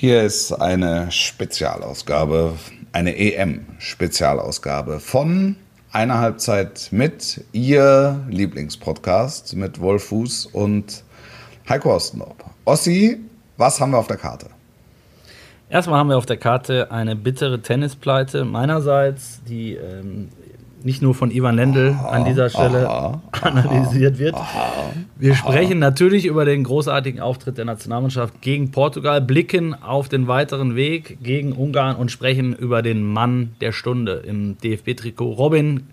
Hier ist eine Spezialausgabe, eine EM-Spezialausgabe von einer Halbzeit mit Ihr Lieblingspodcast mit Wolf Fuß und Heiko Ostendorp. Ossi, was haben wir auf der Karte? Erstmal haben wir auf der Karte eine bittere Tennispleite meinerseits, die ähm, nicht nur von Ivan Lendl aha, an dieser Stelle aha, analysiert wird. Aha, Wir sprechen natürlich über den großartigen Auftritt der Nationalmannschaft gegen Portugal, blicken auf den weiteren Weg gegen Ungarn und sprechen über den Mann der Stunde im DFB-Trikot. Robin,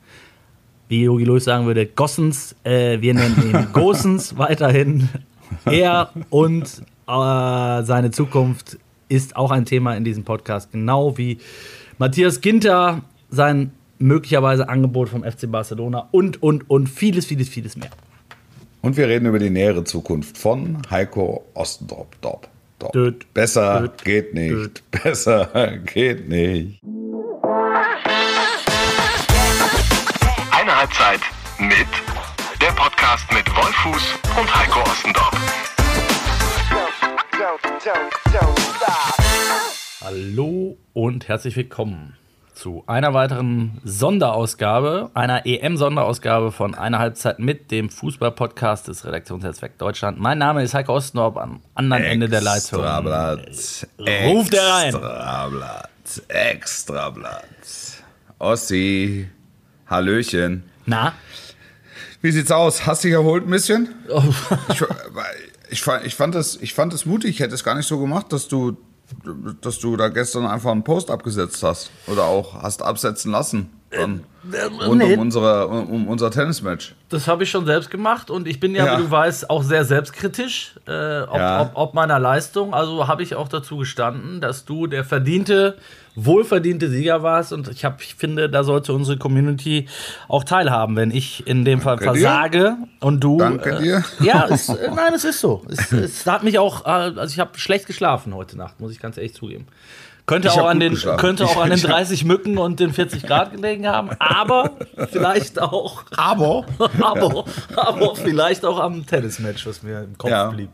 wie Jogi Löw sagen würde, Gossens. Äh, wir nennen ihn Gossens weiterhin. Er und äh, seine Zukunft ist auch ein Thema in diesem Podcast, genau wie Matthias Ginter sein möglicherweise Angebot vom FC Barcelona und, und, und vieles, vieles, vieles mehr. Und wir reden über die nähere Zukunft von Heiko Ostendorp. Dorp, Dorp. Död, Besser död, geht nicht. Död. Besser geht nicht. Eine Halbzeit mit der Podcast mit Wolfuß und Heiko Ostendorp. Hallo und herzlich willkommen zu einer weiteren Sonderausgabe, einer EM-Sonderausgabe von einer Halbzeit mit dem Fußball-Podcast des Redaktionsnetzwerk Deutschland. Mein Name ist Heiko Ostendorp am anderen Extra Ende der Leitung. Blatt. Ruft er rein. Extrablatt. Extrablatt. Ossi. Hallöchen. Na? Wie sieht's aus? Hast du dich erholt ein bisschen? Oh. ich, ich, ich, fand es, ich fand es mutig. Ich hätte es gar nicht so gemacht, dass du dass du da gestern einfach einen Post abgesetzt hast oder auch hast absetzen lassen. Dann äh, rund nee. um, unsere, um unser Tennismatch. Das habe ich schon selbst gemacht und ich bin ja, ja. wie du weißt, auch sehr selbstkritisch, äh, ob, ja. ob, ob, meiner Leistung. Also habe ich auch dazu gestanden, dass du der verdiente wohlverdiente Sieger warst und ich, hab, ich finde, da sollte unsere Community auch teilhaben, wenn ich in dem Fall Danke versage dir. und du. Danke äh, dir. Ja, es, äh, nein, es ist so. Es, es hat mich auch, äh, also ich habe schlecht geschlafen heute Nacht, muss ich ganz ehrlich zugeben. Könnte auch, an den, könnte auch an den 30 Mücken und den 40 Grad gelegen haben, aber vielleicht auch. Aber? aber, aber vielleicht auch am Tennismatch, was mir im Kopf ja. blieb.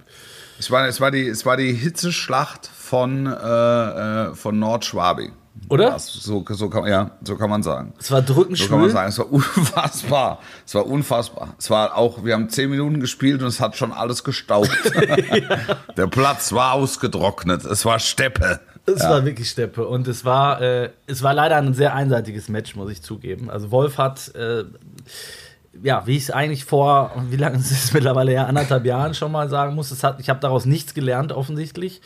Es war, es, war die, es war die Hitzeschlacht von, äh, äh, von Nordschwabing. Oder? So, so, kann, ja, so kann man sagen. Es war drückend So kann man sagen. Es war unfassbar. Es war unfassbar. Es war auch, wir haben zehn Minuten gespielt und es hat schon alles gestaubt. ja. Der Platz war ausgetrocknet. Es war Steppe. Es ja. war wirklich Steppe. Und es war, äh, es war leider ein sehr einseitiges Match, muss ich zugeben. Also Wolf hat. Äh, ja, wie ich es eigentlich vor, wie lange ist es mittlerweile ja, anderthalb Jahren schon mal sagen muss, es hat, ich habe daraus nichts gelernt, offensichtlich.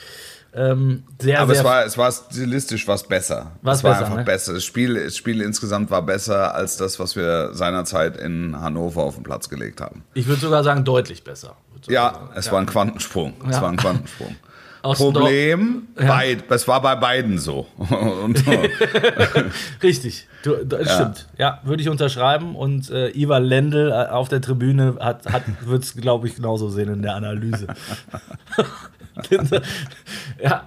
Ähm, sehr, Aber sehr es war, es war stilistisch was besser. Was es war besser, einfach ne? besser. Das Spiel, das Spiel insgesamt war besser als das, was wir seinerzeit in Hannover auf den Platz gelegt haben. Ich würde sogar sagen, deutlich besser. Ja, sagen. es ja. war ein Quantensprung. Ja. Es war ein Quantensprung. Problem, ja. beid, es war bei beiden so. Richtig, du, das ja. stimmt. Ja, würde ich unterschreiben. Und äh, Ivar Lendl äh, auf der Tribüne hat, hat wird es, glaube ich, genauso sehen in der Analyse. ja,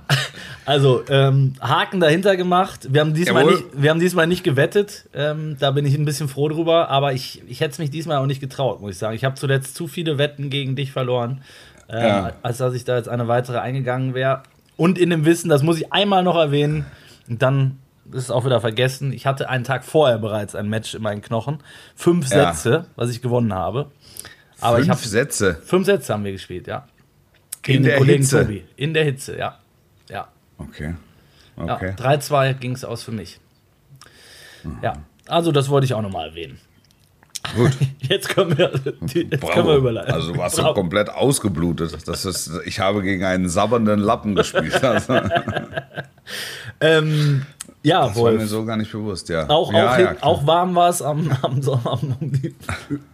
also ähm, Haken dahinter gemacht. Wir haben diesmal, nicht, wir haben diesmal nicht gewettet. Ähm, da bin ich ein bisschen froh drüber. Aber ich, ich hätte es mich diesmal auch nicht getraut, muss ich sagen. Ich habe zuletzt zu viele Wetten gegen dich verloren äh, ja. als dass ich da jetzt eine weitere eingegangen wäre. Und in dem Wissen, das muss ich einmal noch erwähnen, und dann ist es auch wieder vergessen. Ich hatte einen Tag vorher bereits ein Match in meinen Knochen. Fünf ja. Sätze, was ich gewonnen habe. Aber fünf ich hab, Sätze? Fünf Sätze haben wir gespielt, ja. Gegen in der Kollegen Hitze? Tobi. In der Hitze, ja. Ja. Okay. okay. Ja, 3-2 ging es aus für mich. Mhm. Ja, also das wollte ich auch nochmal erwähnen. Gut. Jetzt können wir, jetzt können wir überleiten. Also du warst Bravo. komplett ausgeblutet. Das ist, ich habe gegen einen sabbernden Lappen gespielt. ähm, ja, das Wolf. war mir so gar nicht bewusst, ja. Auch, ja, auch, ja, auch warm war es am, am, am, um die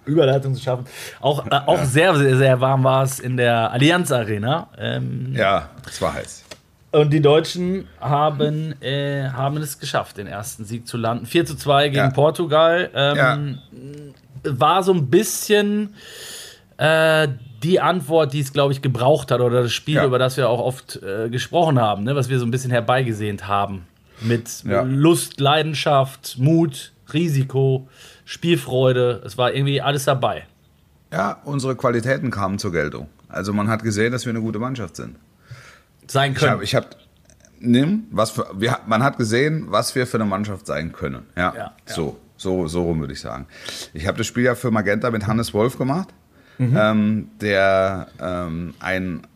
Überleitung zu schaffen. Auch, äh, auch ja. sehr, sehr, sehr warm war es in der Allianz Arena. Ähm, ja, es war heiß. Und die Deutschen haben, äh, haben es geschafft, den ersten Sieg zu landen. 4 zu 2 gegen ja. Portugal. Ähm, ja. War so ein bisschen äh, die Antwort, die es, glaube ich, gebraucht hat, oder das Spiel, ja. über das wir auch oft äh, gesprochen haben, ne? was wir so ein bisschen herbeigesehnt haben. Mit Lust, Leidenschaft, Mut, Risiko, Spielfreude. Es war irgendwie alles dabei. Ja, unsere Qualitäten kamen zur Geltung. Also man hat gesehen, dass wir eine gute Mannschaft sind sein können. Ich habe, nimm, was für, wir, man hat gesehen, was wir für eine Mannschaft sein können. Ja, Ja, ja. so, so, so rum würde ich sagen. Ich habe das Spiel ja für Magenta mit Hannes Wolf gemacht, ähm, der ähm, ein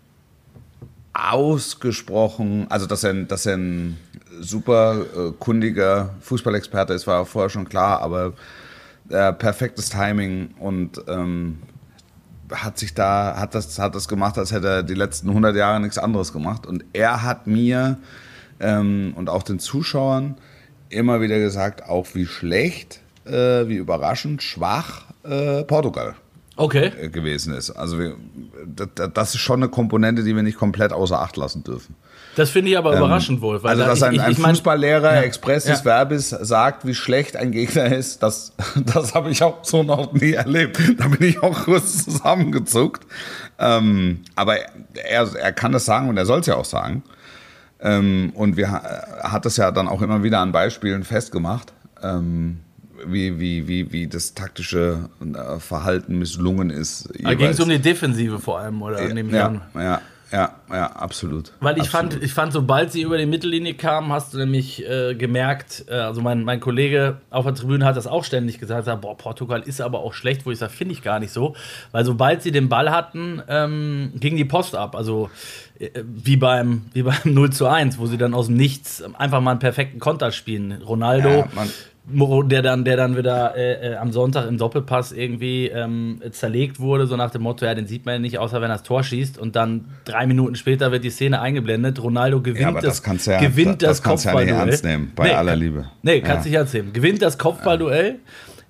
ausgesprochen, also dass er, dass er ein super äh, kundiger Fußballexperte ist, war vorher schon klar, aber äh, perfektes Timing und ähm, hat sich da, hat das, hat das gemacht, als hätte er die letzten 100 Jahre nichts anderes gemacht. Und er hat mir ähm, und auch den Zuschauern immer wieder gesagt, auch wie schlecht, äh, wie überraschend schwach äh, Portugal Okay. äh, gewesen ist. Also wir, das, ist schon eine Komponente, die wir nicht komplett außer Acht lassen dürfen. Das finde ich aber überraschend wohl. Weil Also, da- dass ein, ich- ein ich mein- Fußballlehrer Ja. expressis Ja. verbis sagt, wie schlecht ein Gegner ist, das, das habe ich auch so noch nie erlebt. Da bin ich auch kurz zusammengezuckt. Ähm, aber er, er kann das sagen und er soll es ja auch sagen. Ähm, und wir, hat das ja dann auch immer wieder an Beispielen festgemacht, ähm, wie, wie, wie, wie das taktische äh, Verhalten misslungen ist. Da ging es um die Defensive vor allem, oder? ja, an. ja, ja, ja, absolut. Weil ich absolut. fand, ich fand, sobald sie über die Mittellinie kamen, hast du nämlich äh, gemerkt, äh, also mein, mein Kollege auf der Tribüne hat das auch ständig gesagt, sagt, boah, Portugal ist aber auch schlecht, wo ich sage, finde ich gar nicht so. Weil sobald sie den Ball hatten, ähm, ging die Post ab. Also äh, wie beim, wie beim 0 zu 1, wo sie dann aus dem Nichts einfach mal einen perfekten Konter spielen. Ronaldo. Ja, der dann, der dann wieder äh, äh, am Sonntag im Doppelpass irgendwie ähm, zerlegt wurde, so nach dem Motto, ja, den sieht man ja nicht, außer wenn er das Tor schießt und dann drei Minuten später wird die Szene eingeblendet, Ronaldo gewinnt Ja, aber das das, ja- gewinnt das das, kannst du ja nicht Kopfballduell. ernst nehmen, bei aller kann- Liebe. Nee, kannst du Ja. nicht ernst nehmen. Gewinnt das Kopfballduell,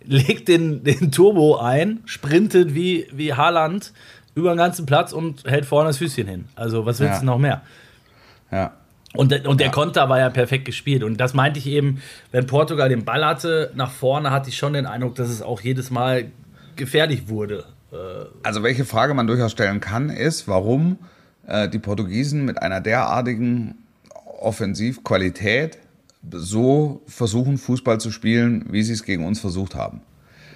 legt den, den Turbo ein, sprintet wie, wie Haaland über den ganzen Platz und hält vorne das Füßchen hin. Also was willst du noch mehr? Ja. Und, der- und der Konter war ja perfekt gespielt. Und das meinte ich eben, wenn Portugal den Ball hatte, nach vorne hatte ich schon den Eindruck, dass es auch jedes Mal gefährlich wurde. Also welche Frage man durchaus stellen kann, ist, warum äh, die Portugiesen mit einer derartigen Offensivqualität so versuchen, Fußball zu spielen, wie sie es gegen uns versucht haben.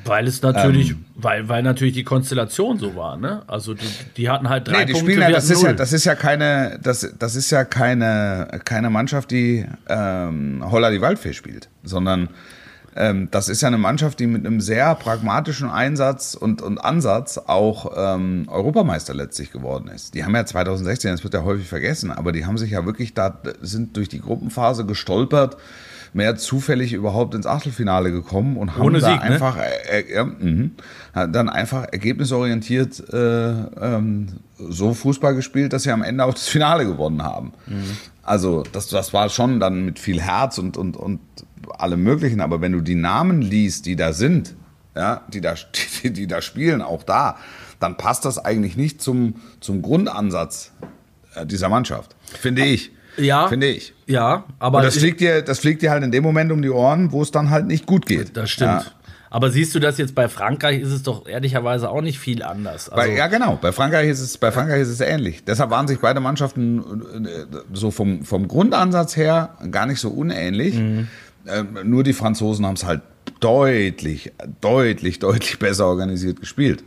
Weil es natürlich, Ähm. weil, weil natürlich die Konstellation so war, ne? Also die, die hatten halt drei Nee, die Punkte, spielen ja, das ist ja, das ist ja keine, das, das ist ja keine, keine Mannschaft, die ähm, Holla die Waldfee spielt, sondern ähm, das ist ja eine Mannschaft, die mit einem sehr pragmatischen Einsatz und, und Ansatz auch ähm, Europameister letztlich geworden ist. Die haben ja 2016, das wird ja häufig vergessen, aber die haben sich ja wirklich da, sind durch die Gruppenphase gestolpert, mehr zufällig überhaupt ins Achtelfinale gekommen und haben Ohne da Sieg, ne? einfach äh, ja, mhm. Hat dann einfach ergebnisorientiert äh, ähm, so Fußball gespielt, dass sie am Ende auch das Finale gewonnen haben. Also das, das war schon dann mit viel Herz und, und, und allem Möglichen. Aber wenn du die Namen liest, die da sind, ja, die, da, die, die da spielen, auch da, dann passt das eigentlich nicht zum, zum Grundansatz äh, dieser Mannschaft. Finde ich. Ja. Finde ich. Ja, aber Und das ich- fliegt, dir, das fliegt dir halt in dem Moment um die Ohren, wo es dann halt nicht gut geht. das stimmt. Ja. Aber siehst du das jetzt bei Frankreich, ist es doch ehrlicherweise auch nicht viel anders. Also, Bei, ja, genau. Bei Frankreich ist es, bei Frankreich ist es ähnlich. Deshalb waren sich beide Mannschaften äh, so vom, vom Grundansatz her gar nicht so unähnlich. Mhm. Ähm, nur die Franzosen haben es halt deutlich, deutlich, deutlich besser organisiert gespielt.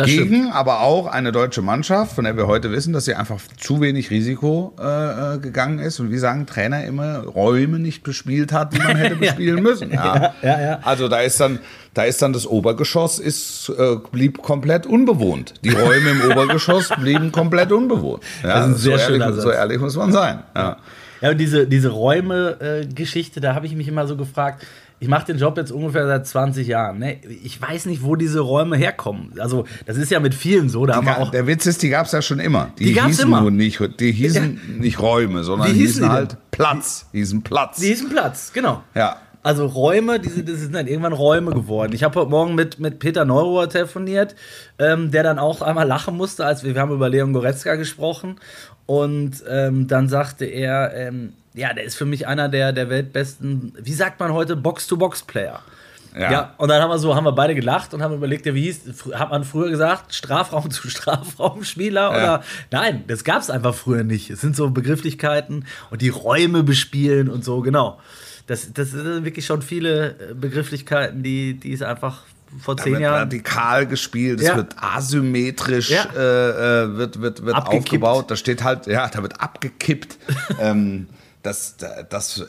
Das stimmt. Gegen aber auch eine deutsche Mannschaft, von der wir heute wissen, dass sie einfach zu wenig Risiko äh, äh, gegangen ist und wie sagen Trainer immer, Räume nicht bespielt hat, die man hätte bespielen müssen. Ja. ja, ja. Also da ist dann, da ist dann das Obergeschoss ist, äh, blieb komplett unbewohnt. Die Räume im Obergeschoss blieben komplett unbewohnt. Ja, Das ist ein sehr so, ehrlich, so ehrlich muss man sein. Ja. Ja, und diese, diese Räume-Geschichte, da habe ich mich immer so gefragt, ich mache den Job jetzt ungefähr seit 20 Jahren. Ne? Ich weiß nicht, wo diese Räume herkommen. Also, das ist ja mit vielen so. Da haben wir auch. Der Witz ist, die gab es ja schon immer. Die, Die gab's hießen immer. nur nicht, die hießen nicht Räume, sondern die hießen hießen die halt Platz. Hießen Platz. Diesen Platz, genau. Ja. Also Räume, diese, das sind dann irgendwann Räume geworden. Ich habe heute Morgen mit, mit Peter Neurohr telefoniert, ähm, der dann auch einmal lachen musste, als wir, wir haben über Leon Goretzka gesprochen. Und ähm, dann sagte er, ähm, ja, der ist für mich einer der, der weltbesten, wie sagt man heute, Box-to-Box-Player. Ja. Ja. und dann haben wir so, haben wir beide gelacht und haben überlegt, ja, wie hieß, hat man früher gesagt, Strafraum zu Strafraumspieler Ja. oder nein, das gab es einfach früher nicht. Es sind so Begrifflichkeiten und die Räume bespielen und so, genau. Das, das sind wirklich schon viele äh, Begrifflichkeiten, die, die es einfach vor zehn wird Jahren. radikal gespielt, es Ja. wird asymmetrisch, äh, äh, wird, wird, wird Abgekippt. aufgebaut. Da steht halt, ja, da wird abgekippt. ähm, das, das,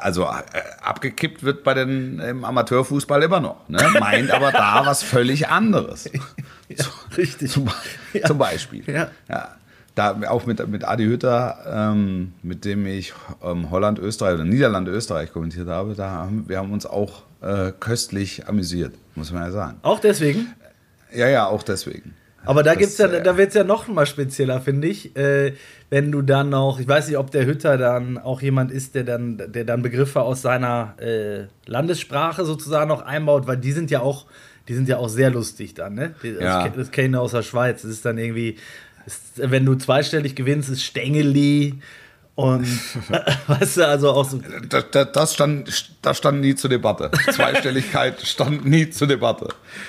also abgekippt wird bei den im Amateurfußball immer noch. Ne? Meint aber da was völlig anderes. Ja, richtig. Zum, Ja. zum Beispiel. Ja. Ja. Da auch mit, mit Adi Hütter, ähm, mit dem ich ähm, Holland, Österreich oder Niederland, Österreich kommentiert habe, da haben wir haben uns auch äh, köstlich amüsiert, muss man ja sagen. Auch deswegen? Ja, ja, auch deswegen. Aber da Das, gibt's ja, äh, da wird's ja noch mal spezieller, finde ich. Äh, wenn du dann noch, ich weiß nicht, ob der Hütter dann auch jemand ist, der dann, der dann Begriffe aus seiner äh, Landessprache sozusagen noch einbaut, weil die sind ja auch, die sind ja auch sehr lustig dann, ne? Die, Ja. Das, kenne ich aus der Schweiz. Das ist dann irgendwie, ist, wenn du zweistellig gewinnst, ist Stengeli und weißt du, also auch so. Das, das, das, stand, das stand nie zur Debatte. Zweistelligkeit stand nie zur Debatte.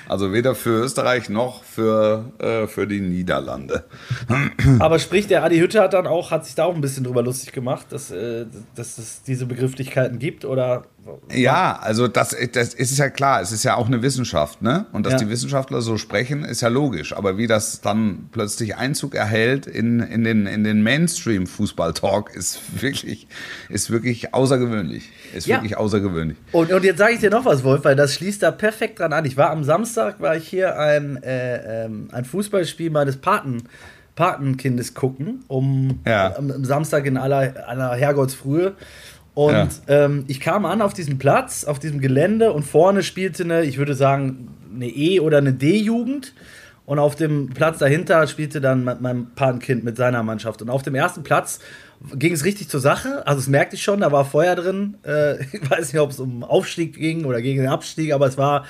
Also weder für Österreich noch für, äh, für die Niederlande. Aber sprich, der Adi Hütte hat dann auch, hat sich da auch ein bisschen drüber lustig gemacht, dass, äh, dass es diese Begrifflichkeiten gibt oder Ja, also das, das ist ja klar, es ist ja auch eine Wissenschaft, ne? Und dass Ja. die Wissenschaftler so sprechen, ist ja logisch. Aber wie das dann plötzlich Einzug erhält in, in den, in den Mainstream-Fußball-Talk, ist wirklich, ist wirklich außergewöhnlich. Ist Ja. wirklich außergewöhnlich. Und, und jetzt sage ich dir noch was, Wolf, weil das schließt da perfekt dran an. Ich war am Samstag, war ich hier ein, äh, ähm, ein Fußballspiel meines Paten, Patenkindes gucken, um Ja. am, am Samstag in aller, aller Herrgottsfrühe. Und Ja. ähm, ich kam an auf diesem Platz, auf diesem Gelände und vorne spielte eine, ich würde sagen, eine E- oder eine D-Jugend. Und auf dem Platz dahinter spielte dann mein- Patenkind mit seiner Mannschaft. Und auf dem ersten Platz ging es richtig zur Sache. Also das merkte ich schon, da war Feuer drin. Äh, ich weiß nicht, ob es um Aufstieg ging oder gegen den Abstieg, aber es war,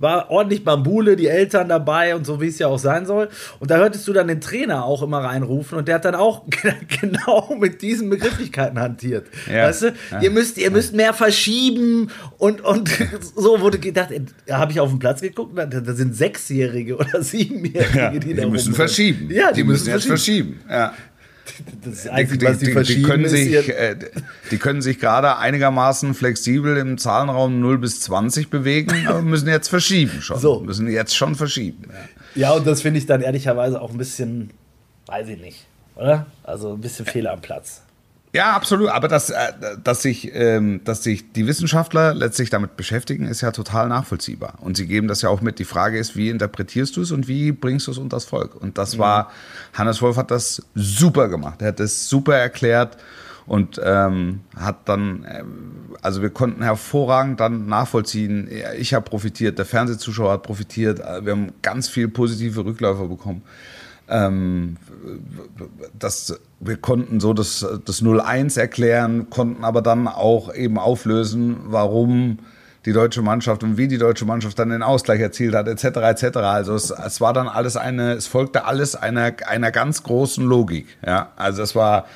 war ordentlich Bambule, die Eltern dabei und so, wie es ja auch sein soll. Und da hörtest du dann den Trainer auch immer reinrufen und der hat dann auch genau mit diesen Begrifflichkeiten hantiert. Ja. Weißt du, Ja. ihr müsst, ihr müsst mehr verschieben und, und so wurde gedacht, da habe ich auf den Platz geguckt, da, da sind Sechsjährige oder Siebenjährige, Ja, die, die da müssen rumrennen. verschieben. Ja, die, müssen jetzt verschieben. Ja. Das ist Die, was die, die, die, können ist sich, äh, die können sich gerade einigermaßen flexibel im Zahlenraum 0 bis 20 bewegen, aber müssen jetzt verschieben schon. So. Müssen jetzt schon verschieben. Ja, und das finde ich dann ehrlicherweise auch ein bisschen, weiß ich nicht, oder? Also ein bisschen Fehler am Platz. Ja, absolut. Aber dass, äh, dass, sich, ähm, dass sich die Wissenschaftler letztlich damit beschäftigen, ist ja total nachvollziehbar. Und sie geben das ja auch mit. Die Frage ist, wie interpretierst du es und wie bringst du es unter das Volk? Und das war, Hannes Wolf hat das super gemacht. Er hat das super erklärt und ähm, hat dann, ähm, also wir konnten hervorragend dann nachvollziehen. Ich habe profitiert, der Fernsehzuschauer hat profitiert. Äh, Wir haben ganz viel positive Rückläufer bekommen ähm, das, wir konnten so das, das 0-1 erklären, konnten aber dann auch eben auflösen, warum die deutsche Mannschaft und wie die deutsche Mannschaft dann den Ausgleich erzielt hat, etc. etc. Also es, es war dann alles eine, es folgte alles einer, einer ganz großen Logik. Ja, also das war,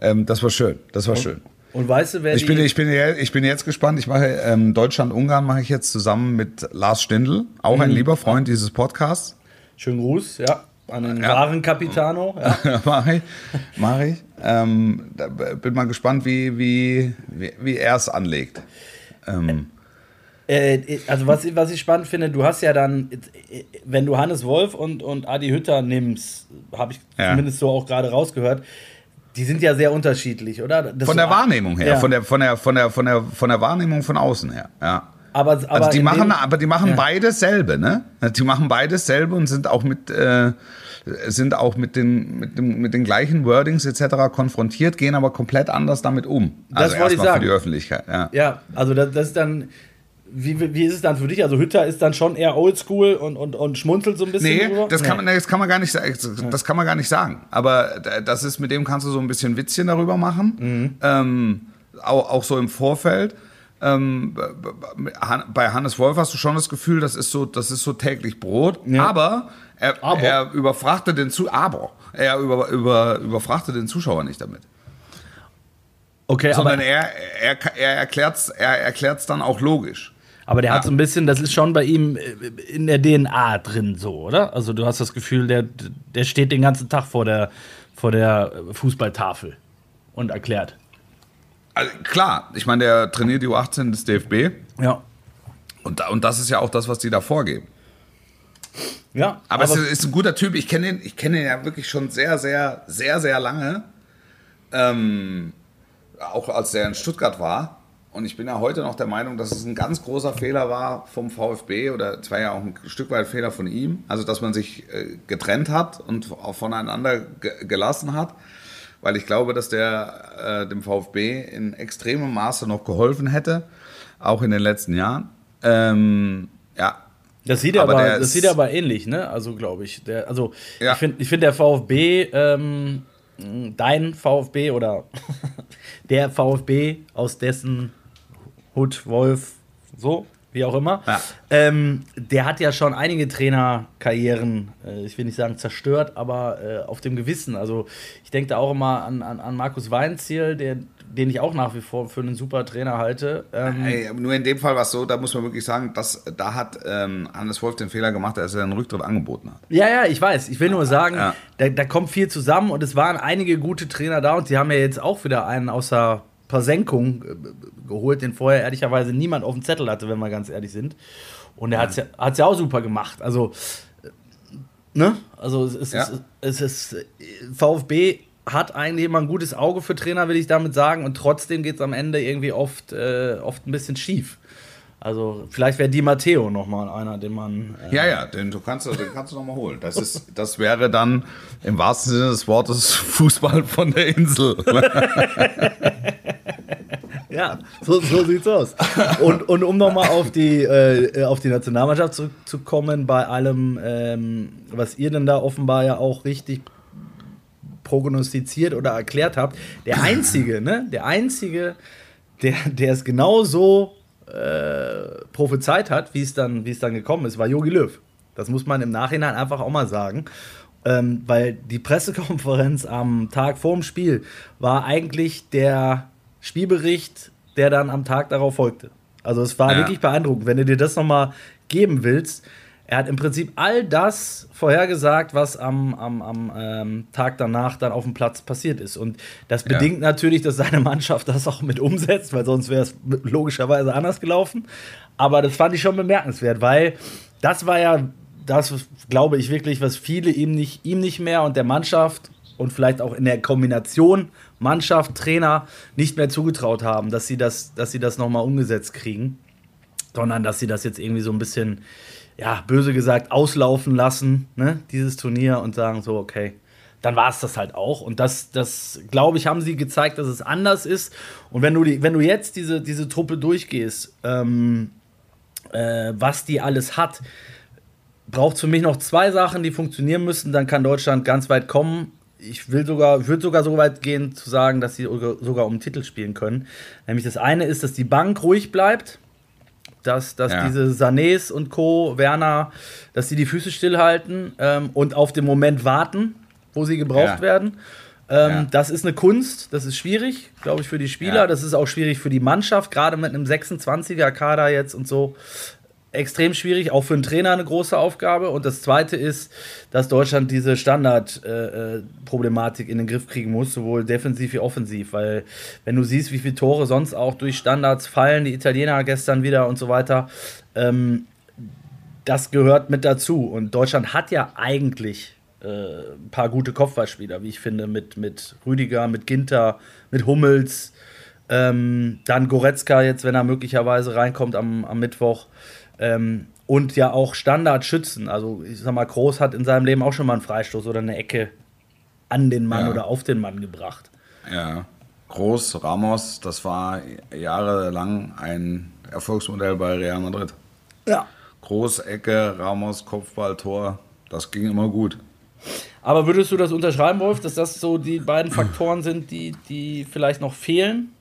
ähm, das war schön, das war schön. Und weißt du, wer Ich bin, ich, bin, ich bin jetzt gespannt. Ich mache ähm, Deutschland-Ungarn mache ich jetzt zusammen mit Lars Stindl, auch ein lieber Freund dieses Podcasts. Schönen Gruß, ja, an den Ja. wahren Capitano. Ja. mache ich. Mach ich. Ähm, da bin mal gespannt, wie, wie, wie, wie er es anlegt. Ähm, Äh, also was, ich- was ich spannend finde, du hast ja dann, äh, wenn du Hannes Wolf und, und Adi Hütter nimmst, habe ich Ja. zumindest so auch gerade rausgehört, die sind ja sehr unterschiedlich, oder? Das von so- der Wahrnehmung her, Ja. von, der, von, der, von, der, von, der, von der Wahrnehmung von außen her. Ja. Aber, aber Also die machen, aber die machen Ja. beides selbe, ne? Die machen beides selbe und sind auch mit, äh, sind auch mit den, mit, dem, mit den gleichen Wordings etc. konfrontiert, gehen aber komplett anders damit um. Das wollte ich sagen. für die Öffentlichkeit. Ja. Ja, also das, das ist dann, wie, wie ist es dann für dich? Also Hütter ist dann schon eher oldschool und, und, und schmunzelt so ein bisschen Nee, drüber? das kann, man, das kann man gar nicht sagen. Das kann man gar nicht sagen. Aber das ist, mit dem kannst du so ein bisschen Witzchen darüber machen. Ähm, auch, auch so im Vorfeld. Ähm, bei Hannes Wolf hast du schon das Gefühl, das ist so, das ist so täglich Brot. Ja. Aber, er, Aber. er überfrachtet den zu, aber er über, über, überfrachtet den Zuschauer nicht damit. Okay, Sondern aber, er, er, er erklärt es er erklärt's dann auch logisch. aber der hat Ja. so ein bisschen, das ist schon bei ihm äh, in der DNA drin so, oder? Also du hast das Gefühl, der, der steht den ganzen Tag vor der, vor der Fußballtafel und erklärt. Also, klar, ich meine, der trainiert die U18 des DFB. Ja. Und, und das ist ja auch das, was die da vorgeben. Ja, Aber, es ist, ist ein guter Typ. Ich kenne ihn, ich kenne ihn ja wirklich schon sehr, sehr, sehr, sehr lange. Ähm, auch als der in Stuttgart war, und ich bin ja heute noch der Meinung, dass es ein ganz großer Fehler war vom VfB oder es war ja auch ein Stück weit Fehler von ihm, also dass man sich äh, getrennt hat und auch voneinander gelassen hat, weil ich glaube, dass der äh, dem VfB in extremem Maße noch geholfen hätte, auch in den letzten Jahren. Ähm, ja. Das sieht aber, aber das sieht aber ähnlich, ne? Also glaube ich. Der, also ja. ich finde, ich find der VfB, ähm, dein VfB oder der VfB aus dessen Hut, Wolf, so, wie auch immer. Ja. Ähm, der hat ja schon einige Trainerkarrieren, äh, ich will nicht sagen zerstört, aber äh, auf dem Gewissen. Also ich denke da auch immer an, an, an Markus Weinziel, der, den ich auch nach wie vor für einen super Trainer halte. Ähm, hey, nur in dem Fall war es so, da muss man wirklich sagen, dass, da hat ähm, Hannes Wolf den Fehler gemacht, dass er einen Rücktritt angeboten hat. Ja, ja, ich weiß. Ich will nur sagen, ja. da, da kommt viel zusammen und es waren einige gute Trainer da und sie haben ja jetzt auch wieder einen außer Versenkung äh, geholt, den vorher ehrlicherweise niemand auf dem Zettel hatte, wenn wir ganz ehrlich sind. Und er hat es ja, ja auch super gemacht. Also, äh, ne? Also, es ist, ja. es ist, VfB hat eigentlich immer ein gutes Auge für Trainer, will ich damit sagen. Und trotzdem geht es am Ende irgendwie oft, äh, oft ein bisschen schief. Also vielleicht wäre Di Matteo nochmal einer, den man. Äh ja, ja, den du kannst, den kannst du nochmal holen. Das, ist, das wäre dann im wahrsten Sinne des Wortes Fußball von der Insel. ja, so, so sieht's aus. Und, und um nochmal auf die, äh, auf die Nationalmannschaft zurückzukommen, bei allem, ähm, was ihr denn da offenbar ja auch richtig prognostiziert oder erklärt habt, der einzige, ne, der einzige, der, der es genauso äh, prophezeit hat, wie es dann, wie es dann gekommen ist, war Jogi Löw. Das muss man im Nachhinein einfach auch mal sagen. Ähm, weil die Pressekonferenz am Tag vor dem Spiel war eigentlich der Spielbericht, der dann am Tag darauf folgte. Also es war ja. wirklich beeindruckend. Wenn du dir das nochmal geben willst, er hat im Prinzip all das vorhergesagt, was am, am, am ähm, Tag danach dann auf dem Platz passiert ist. Und das bedingt ja. natürlich, dass seine Mannschaft das auch mit umsetzt, weil sonst wäre es logischerweise anders gelaufen. Aber das fand ich schon bemerkenswert, weil das war ja das, glaube ich wirklich, was viele ihm nicht, ihm nicht mehr und der Mannschaft und vielleicht auch in der Kombination Mannschaft, Trainer nicht mehr zugetraut haben, dass sie das, dass sie das nochmal umgesetzt kriegen, sondern dass sie das jetzt irgendwie so ein bisschen ja, böse gesagt, auslaufen lassen, ne, dieses Turnier und sagen so, okay, dann war es das halt auch. Und das, das glaube ich, haben sie gezeigt, dass es anders ist. Und wenn du, die, wenn du jetzt diese, diese Truppe durchgehst, ähm, äh, was die alles hat, braucht es für mich noch zwei Sachen, die funktionieren müssen. Dann kann Deutschland ganz weit kommen. Ich will sogar, würde sogar so weit gehen zu sagen, dass sie sogar um Titel spielen können. Nämlich das eine ist, dass die Bank ruhig bleibt dass, dass ja. diese Sanés und Co., Werner, dass sie die Füße stillhalten ähm, und auf den Moment warten, wo sie gebraucht ja. werden. Ähm, ja. Das ist eine Kunst, das ist schwierig, glaube ich, für die Spieler. Das ist auch schwierig für die Mannschaft, gerade mit einem 26er-Kader jetzt und so extrem schwierig, auch für einen Trainer eine große Aufgabe. Und das Zweite ist, dass Deutschland diese Standardproblematik äh, in den Griff kriegen muss, sowohl defensiv wie offensiv. Weil wenn du siehst, wie viele Tore sonst auch durch Standards fallen, die Italiener gestern wieder und so weiter, ähm, das gehört mit dazu. Und Deutschland hat ja eigentlich äh, ein paar gute Kopfballspieler, wie ich finde, mit, mit Rüdiger, mit Ginter, mit Hummels. Ähm, dann Goretzka jetzt, wenn er möglicherweise reinkommt am, am Mittwoch. Ähm, und ja auch Standardschützen. Also, ich sag mal, Groß hat in seinem Leben auch schon mal einen Freistoß oder eine Ecke an den Mann ja. oder auf den Mann gebracht. Ja, Groß, Ramos, das war jahrelang ein Erfolgsmodell bei Real Madrid. Ja. Groß, Ecke, Ramos, Kopfball, Tor, das ging immer gut. Aber würdest du das unterschreiben, Wolf, dass das so die beiden Faktoren sind, die, die vielleicht noch fehlen?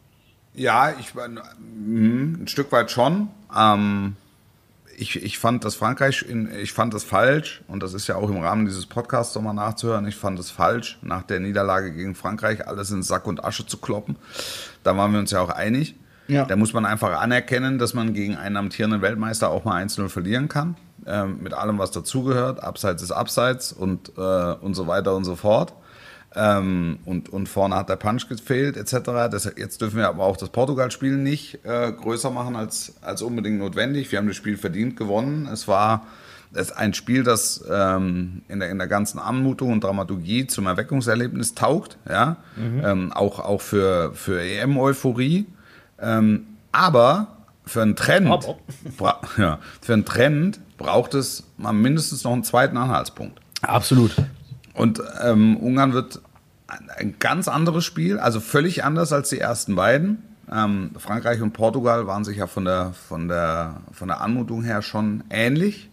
Ja, ich hm, ein Stück weit schon. Ähm, ich, ich fand das Frankreich, in, ich fand das falsch und das ist ja auch im Rahmen dieses Podcasts nochmal nachzuhören. Ich fand es falsch, nach der Niederlage gegen Frankreich alles in Sack und Asche zu kloppen. Da waren wir uns ja auch einig. Ja. Da muss man einfach anerkennen, dass man gegen einen amtierenden Weltmeister auch mal 1-0 verlieren kann. Ähm, mit allem, was dazugehört. Abseits ist Abseits und, äh, und so weiter und so fort. Ähm, und, und vorne hat der Punch gefehlt, etc. Das, jetzt dürfen wir aber auch das Portugal-Spiel nicht äh, größer machen als, als unbedingt notwendig. Wir haben das Spiel verdient gewonnen. Es war es ein Spiel, das ähm, in, der, in der ganzen Anmutung und Dramaturgie zum Erweckungserlebnis taugt, ja, mhm. ähm, auch, auch für, für EM-Euphorie. Ähm, aber für einen Trend, hopp. ja, für einen Trend braucht es mal mindestens noch einen zweiten Anhaltspunkt. Absolut. Und ähm, Ungarn wird ein, ganz anderes Spiel, also völlig anders als die ersten beiden. Ähm, Frankreich und Portugal waren sich ja von der, von, der, von der Anmutung her schon ähnlich.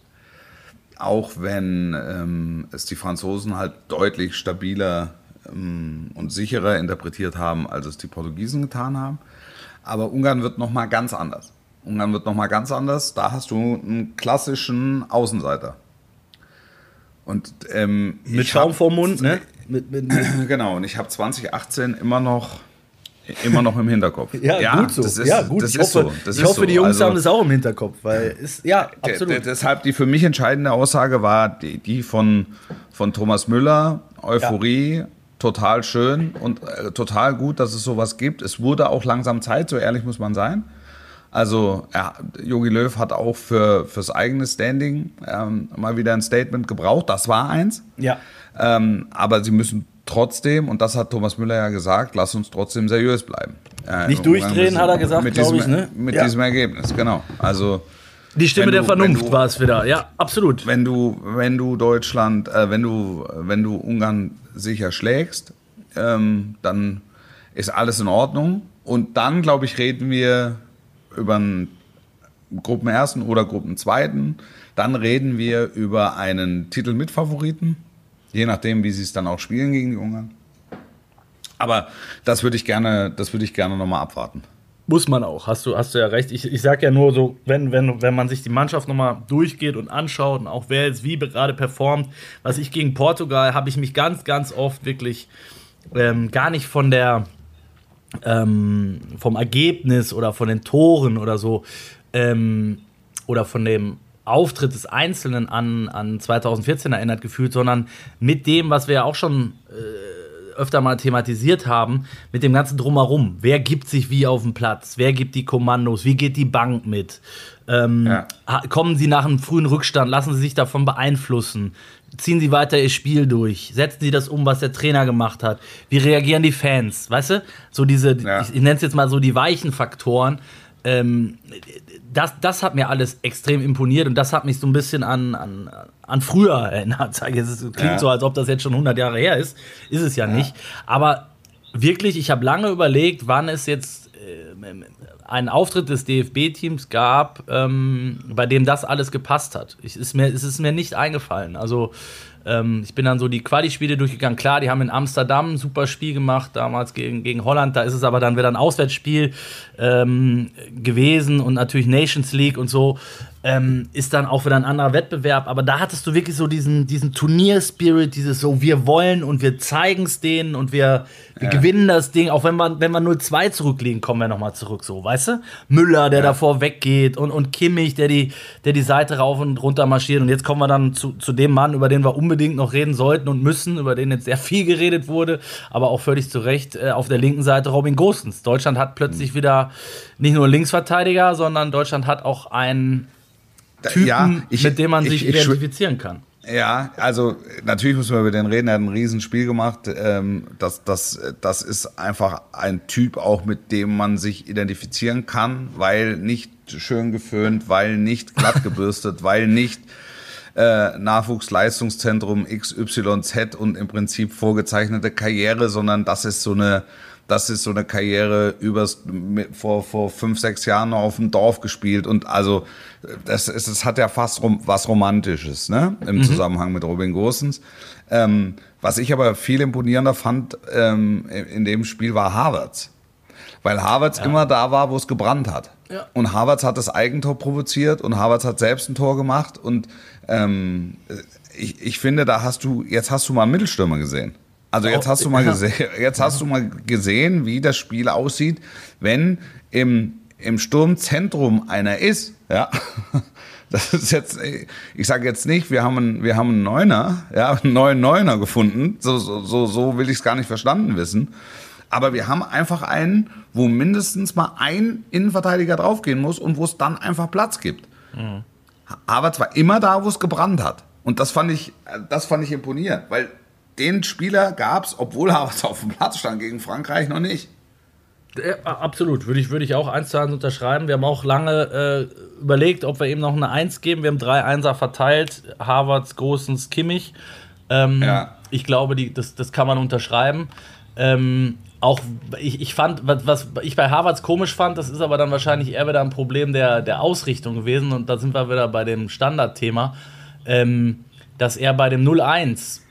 Auch wenn ähm, es die Franzosen halt deutlich stabiler ähm, und sicherer interpretiert haben, als es die Portugiesen getan haben. Aber Ungarn wird nochmal ganz anders. Ungarn wird nochmal ganz anders. Da hast du einen klassischen Außenseiter. Und ähm, mit Schaum vorm Mund, ne? Mit, mit, mit. Genau, und ich habe 2018 immer noch immer noch im Hinterkopf. ja, ja, gut so. Das ist, ja, gut. Das ich ist hoffe, so. ich hoffe so. die Jungs also, haben das auch im Hinterkopf, weil ist, ja, absolut. Deshalb die für mich entscheidende Aussage war die, die von, von Thomas Müller, Euphorie, ja. total schön und äh, total gut, dass es sowas gibt. Es wurde auch langsam Zeit, so ehrlich muss man sein. Also Jogi Löw hat auch für, fürs eigene Standing ähm, mal wieder ein Statement gebraucht. Das war eins. Ja. Ähm, aber sie müssen trotzdem, und das hat Thomas Müller ja gesagt, lass uns trotzdem seriös bleiben. Äh, Nicht durchdrehen, hat er gesagt, glaube ich. Ne? Mit ja. diesem Ergebnis, genau. Also die Stimme der Vernunft war es wieder, ja, absolut. Wenn du, wenn du Deutschland, äh, wenn du, wenn du Ungarn sicher schlägst, ähm, dann ist alles in Ordnung. Und dann, glaube ich, reden wir über einen Gruppenersten oder Gruppenzweiten. Dann reden wir über einen Titel mit Favoriten, je nachdem, wie sie es dann auch spielen gegen die Ungarn. Aber das würde ich gerne, das würde ich gerne nochmal abwarten. Muss man auch, hast du, hast du ja recht. Ich, ich sage ja nur so, wenn, wenn, wenn man sich die Mannschaft nochmal durchgeht und anschaut und auch wer jetzt wie gerade performt, was ich gegen Portugal, habe ich mich ganz, ganz oft wirklich ähm, gar nicht von der, ähm, vom Ergebnis oder von den Toren oder so ähm, oder von dem Auftritt des Einzelnen an, an 2014 erinnert gefühlt, sondern mit dem, was wir ja auch schon äh, öfter mal thematisiert haben, mit dem ganzen Drumherum. Wer gibt sich wie auf dem Platz? Wer gibt die Kommandos? Wie geht die Bank mit? Ähm, ja. Kommen sie nach einem frühen Rückstand? Lassen sie sich davon beeinflussen? ziehen sie weiter ihr Spiel durch? Setzen sie das um, was der Trainer gemacht hat? Wie reagieren die Fans? Weißt du? So diese, ja. ich, ich nenne es jetzt mal so die weichen Faktoren. Ähm, das, das hat mir alles extrem imponiert und das hat mich so ein bisschen an, an, an früher erinnert. Es klingt ja. so, als ob das jetzt schon 100 Jahre her ist. Ist es ja, ja. nicht. Aber wirklich, ich habe lange überlegt, wann es jetzt äh, einen Auftritt des DFB-Teams gab, ähm, bei dem das alles gepasst hat. Ich, ist mir, es ist mir nicht eingefallen. Also ähm, ich bin dann so die Quali-Spiele durchgegangen. Klar, die haben in Amsterdam ein super Spiel gemacht, damals gegen, gegen Holland. Da ist es aber dann wieder ein Auswärtsspiel ähm, gewesen und natürlich Nations League und so ähm, ist dann auch wieder ein anderer Wettbewerb. Aber da hattest du wirklich so diesen, diesen Turnier-Spirit, dieses so, wir wollen und wir zeigen es denen und wir, wir ja. gewinnen das Ding. Auch wenn wir, wenn wir 0-2 zurücklegen, kommen wir nochmal zurück, so, weißt du? Müller, der ja. davor weggeht und, und Kimmich, der die, der die Seite rauf und runter marschiert. Und jetzt kommen wir dann zu, zu dem Mann, über den wir unbedingt noch reden sollten und müssen, über den jetzt sehr viel geredet wurde, aber auch völlig zu Recht äh, auf der linken Seite Robin Gosens. Deutschland hat plötzlich mhm. wieder nicht nur Linksverteidiger, sondern Deutschland hat auch einen Typen, ja, ich, mit dem man ich, sich ich, identifizieren kann. Ja, also natürlich müssen wir über den reden. Er hat ein Riesenspiel gemacht. Ähm, das, das, das ist einfach ein Typ auch, mit dem man sich identifizieren kann, weil nicht schön geföhnt, weil nicht glatt gebürstet, weil nicht äh, Nachwuchsleistungszentrum XYZ und im Prinzip vorgezeichnete Karriere, sondern das ist so eine das ist so eine Karriere übers, vor, vor fünf, sechs Jahren noch auf dem Dorf gespielt und also das, ist, das hat ja fast rom, was Romantisches ne? im mhm. Zusammenhang mit Robin Gosens. Ähm, was ich aber viel imponierender fand ähm, in dem Spiel war Harvards. Weil Harvards ja. immer da war, wo es gebrannt hat. Ja. Und Harvards hat das Eigentor provoziert und Harvards hat selbst ein Tor gemacht. Und ähm, ich, ich finde, da hast du, jetzt hast du mal einen Mittelstürmer gesehen. Also jetzt hast du mal gesehen, jetzt hast du mal gesehen, wie das Spiel aussieht, wenn im, im Sturmzentrum einer ist. Ja, das ist jetzt, ich sage jetzt nicht, wir haben einen, wir haben einen Neuner, ja, einen neuen Neuner gefunden. So, so, so, will ich es gar nicht verstanden wissen. Aber wir haben einfach einen, wo mindestens mal ein Innenverteidiger draufgehen muss und wo es dann einfach Platz gibt. Mhm. Havertz war immer da, wo es gebrannt hat. Und das fand ich, das fand ich imponierend, weil den Spieler gab es, obwohl Havertz auf dem Platz stand gegen Frankreich, noch nicht. Ja, absolut, würde ich, würde ich auch eins zu eins unterschreiben. Wir haben auch lange äh, überlegt, ob wir ihm noch eine Eins geben. Wir haben drei Einser verteilt: Havertz, Großens, Kimmich. Ähm, ja. Ich glaube, die, das, das kann man unterschreiben. Ähm, auch ich, ich fand, was, was ich bei Harvards komisch fand, das ist aber dann wahrscheinlich eher wieder ein Problem der, der Ausrichtung gewesen. Und da sind wir wieder bei dem Standardthema, ähm, dass er bei dem 0-1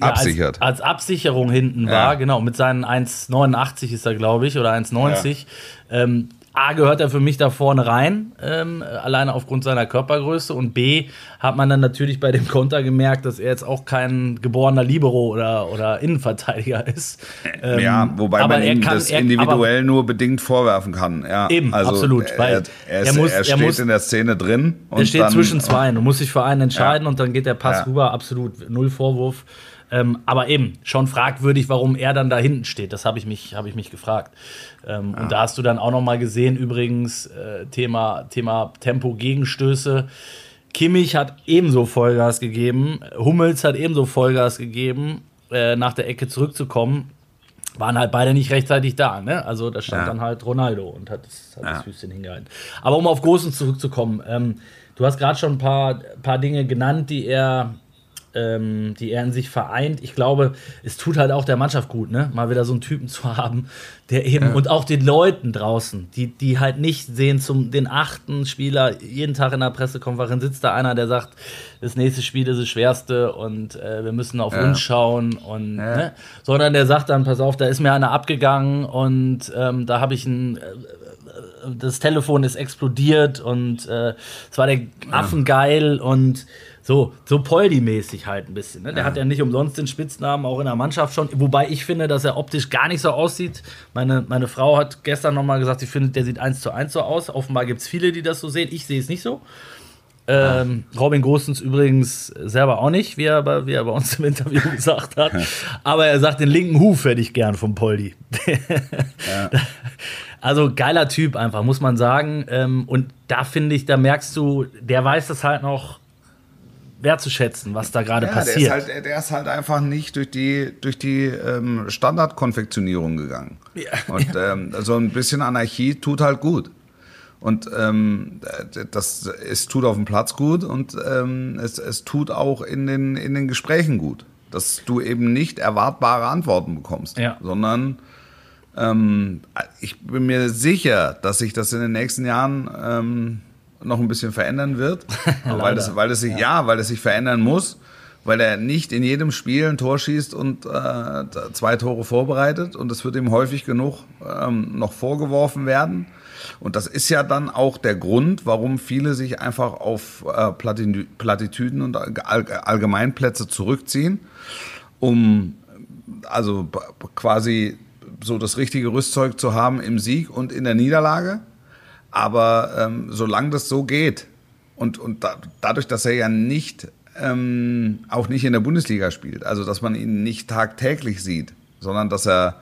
ja, absichert. Als, als, Absicherung hinten ja. war, genau, mit seinen 1,89 ist er, glaube ich, oder 1,90. Ja. Ähm, A gehört er für mich da vorne rein, ähm, alleine aufgrund seiner Körpergröße. Und B hat man dann natürlich bei dem Konter gemerkt, dass er jetzt auch kein geborener Libero oder, oder Innenverteidiger ist. Ähm, ja, wobei man ihm kann, das er, individuell aber, nur bedingt vorwerfen kann. Ja, eben, also absolut. Er, er, er, muss, er steht muss, in der Szene drin. er steht dann, zwischen zwei und muss sich für einen entscheiden ja. und dann geht der Pass ja. rüber. Absolut, null Vorwurf. Ähm, aber eben, schon fragwürdig, warum er dann da hinten steht. Das habe ich, mich, hab ich mich gefragt. Ähm, ja. Und da hast du dann auch noch mal gesehen, übrigens, äh, Thema, Thema Tempo-Gegenstöße. Kimmich hat ebenso Vollgas gegeben. Hummels hat ebenso Vollgas gegeben, äh, nach der Ecke zurückzukommen. Waren halt beide nicht rechtzeitig da. Ne? Also da stand ja. dann halt Ronaldo und hat das, hat ja. das Füßchen hingehalten. Aber um auf Großen zurückzukommen, ähm, du hast gerade schon ein paar, paar Dinge genannt, die er ähm, die er in sich vereint. Ich glaube, es tut halt auch der Mannschaft gut, ne? Mal wieder so einen Typen zu haben, der eben ja. und auch den Leuten draußen, die, die halt nicht sehen, zum den achten Spieler, jeden Tag in der Pressekonferenz sitzt da einer, der sagt, das nächste Spiel ist das schwerste und äh, wir müssen auf ja. uns schauen und ja. ne? sondern der sagt dann, pass auf, da ist mir einer abgegangen und ähm, da habe ich ein äh, das Telefon ist explodiert und äh, es war der Affen geil und so, so Poldi-mäßig halt ein bisschen. Ne? Der ja. hat ja nicht umsonst den Spitznamen, auch in der Mannschaft schon. Wobei ich finde, dass er optisch gar nicht so aussieht. Meine, meine Frau hat gestern nochmal gesagt, sie findet, der sieht eins zu eins so aus. Offenbar gibt es viele, die das so sehen. Ich sehe es nicht so. Ähm, Robin Großens übrigens selber auch nicht, wie er, bei, wie er bei uns im Interview gesagt hat. Aber er sagt, den linken Huf hätte ich gern vom Poldi. ja. Also geiler Typ einfach, muss man sagen. Ähm, und da finde ich, da merkst du, der weiß das halt noch wertzuschätzen, was da gerade ja, passiert. Der ist, halt, der ist halt einfach nicht durch die, durch die ähm, Standardkonfektionierung gegangen. Ja, und ja. Ähm, so ein bisschen Anarchie tut halt gut. Und ähm, das, es tut auf dem Platz gut und ähm, es, es tut auch in den, in den Gesprächen gut. Dass du eben nicht erwartbare Antworten bekommst, ja. sondern ähm, ich bin mir sicher, dass sich das in den nächsten Jahren ähm, noch ein bisschen verändern wird. weil, das, weil, das sich, ja. ja. weil das sich verändern muss, weil er nicht in jedem Spiel ein Tor schießt und äh, zwei Tore vorbereitet. Und das wird ihm häufig genug ähm, noch vorgeworfen werden. Und das ist ja dann auch der Grund, warum viele sich einfach auf äh, Plattitüden und Allgemeinplätze zurückziehen, um also quasi so das richtige Rüstzeug zu haben im Sieg und in der Niederlage. Aber ähm, solange das so geht und, und da, dadurch, dass er ja nicht, ähm, auch nicht in der Bundesliga spielt, also dass man ihn nicht tagtäglich sieht, sondern dass er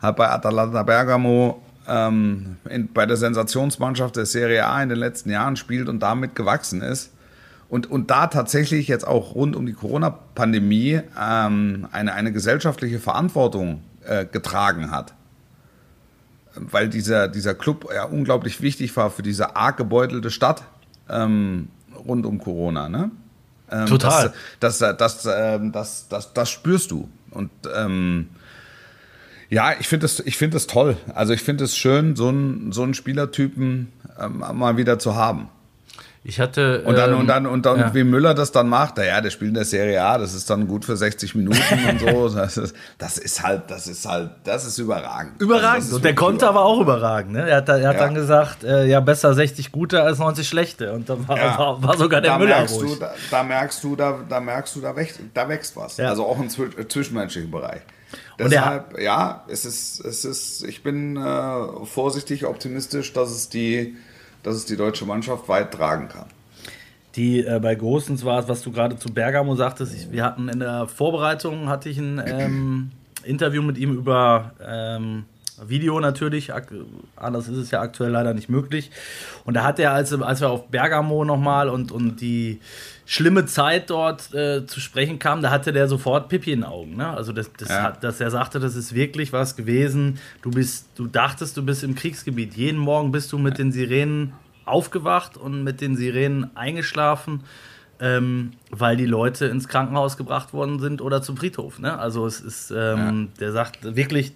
halt bei Atalanta Bergamo ähm, in, bei der Sensationsmannschaft der Serie A in den letzten Jahren spielt und damit gewachsen ist. Und, und da tatsächlich jetzt auch rund um die Corona-Pandemie ähm, eine, eine gesellschaftliche Verantwortung äh, getragen hat weil dieser, dieser Club ja unglaublich wichtig war für diese arg gebeutelte Stadt ähm, rund um Corona. Ne? Ähm, Total. Das, das, das, ähm, das, das, das, spürst du. Und ähm, ja, ich finde das, find das toll. Also ich finde es schön, so einen, so einen Spielertypen ähm, mal wieder zu haben. Ich hatte. Und dann, ähm, und dann, und dann, ja. wie Müller das dann macht, naja, der spielt in der Serie A, das ist dann gut für 60 Minuten und so. Das ist, das ist halt, das ist halt, das ist überragend. Überragend. Also ist und der Konter war auch überragend. Ne? Er hat, er hat ja. dann gesagt, äh, ja, besser 60 gute als 90 schlechte. Und dann war, ja. war, war sogar der da Müller merkst ruhig. Du, da, da, merkst du, da, da merkst du, da wächst, da wächst was. Also auch im zwischenmenschlichen Bereich. Deshalb, ja, es ist, es ist, ich bin äh, vorsichtig optimistisch, dass es die dass es die deutsche Mannschaft weit tragen kann. Die äh, bei Großens war es, was du gerade zu Bergamo sagtest. Ich, wir hatten in der Vorbereitung hatte ich ein ähm, Interview mit ihm über ähm, Video natürlich, anders ist es ja aktuell leider nicht möglich. Und da hat er, als, als wir auf Bergamo nochmal und, und die schlimme Zeit dort äh, zu sprechen kam, da hatte der sofort Pipi in den Augen. Ne? Also, das, das ja. hat, dass er sagte, das ist wirklich was gewesen. Du bist, du dachtest, du bist im Kriegsgebiet. Jeden Morgen bist du mit den Sirenen aufgewacht und mit den Sirenen eingeschlafen ähm, weil die Leute ins Krankenhaus gebracht worden sind oder zum Friedhof. Ne? Also es ist, ähm, ja. der sagt wirklich,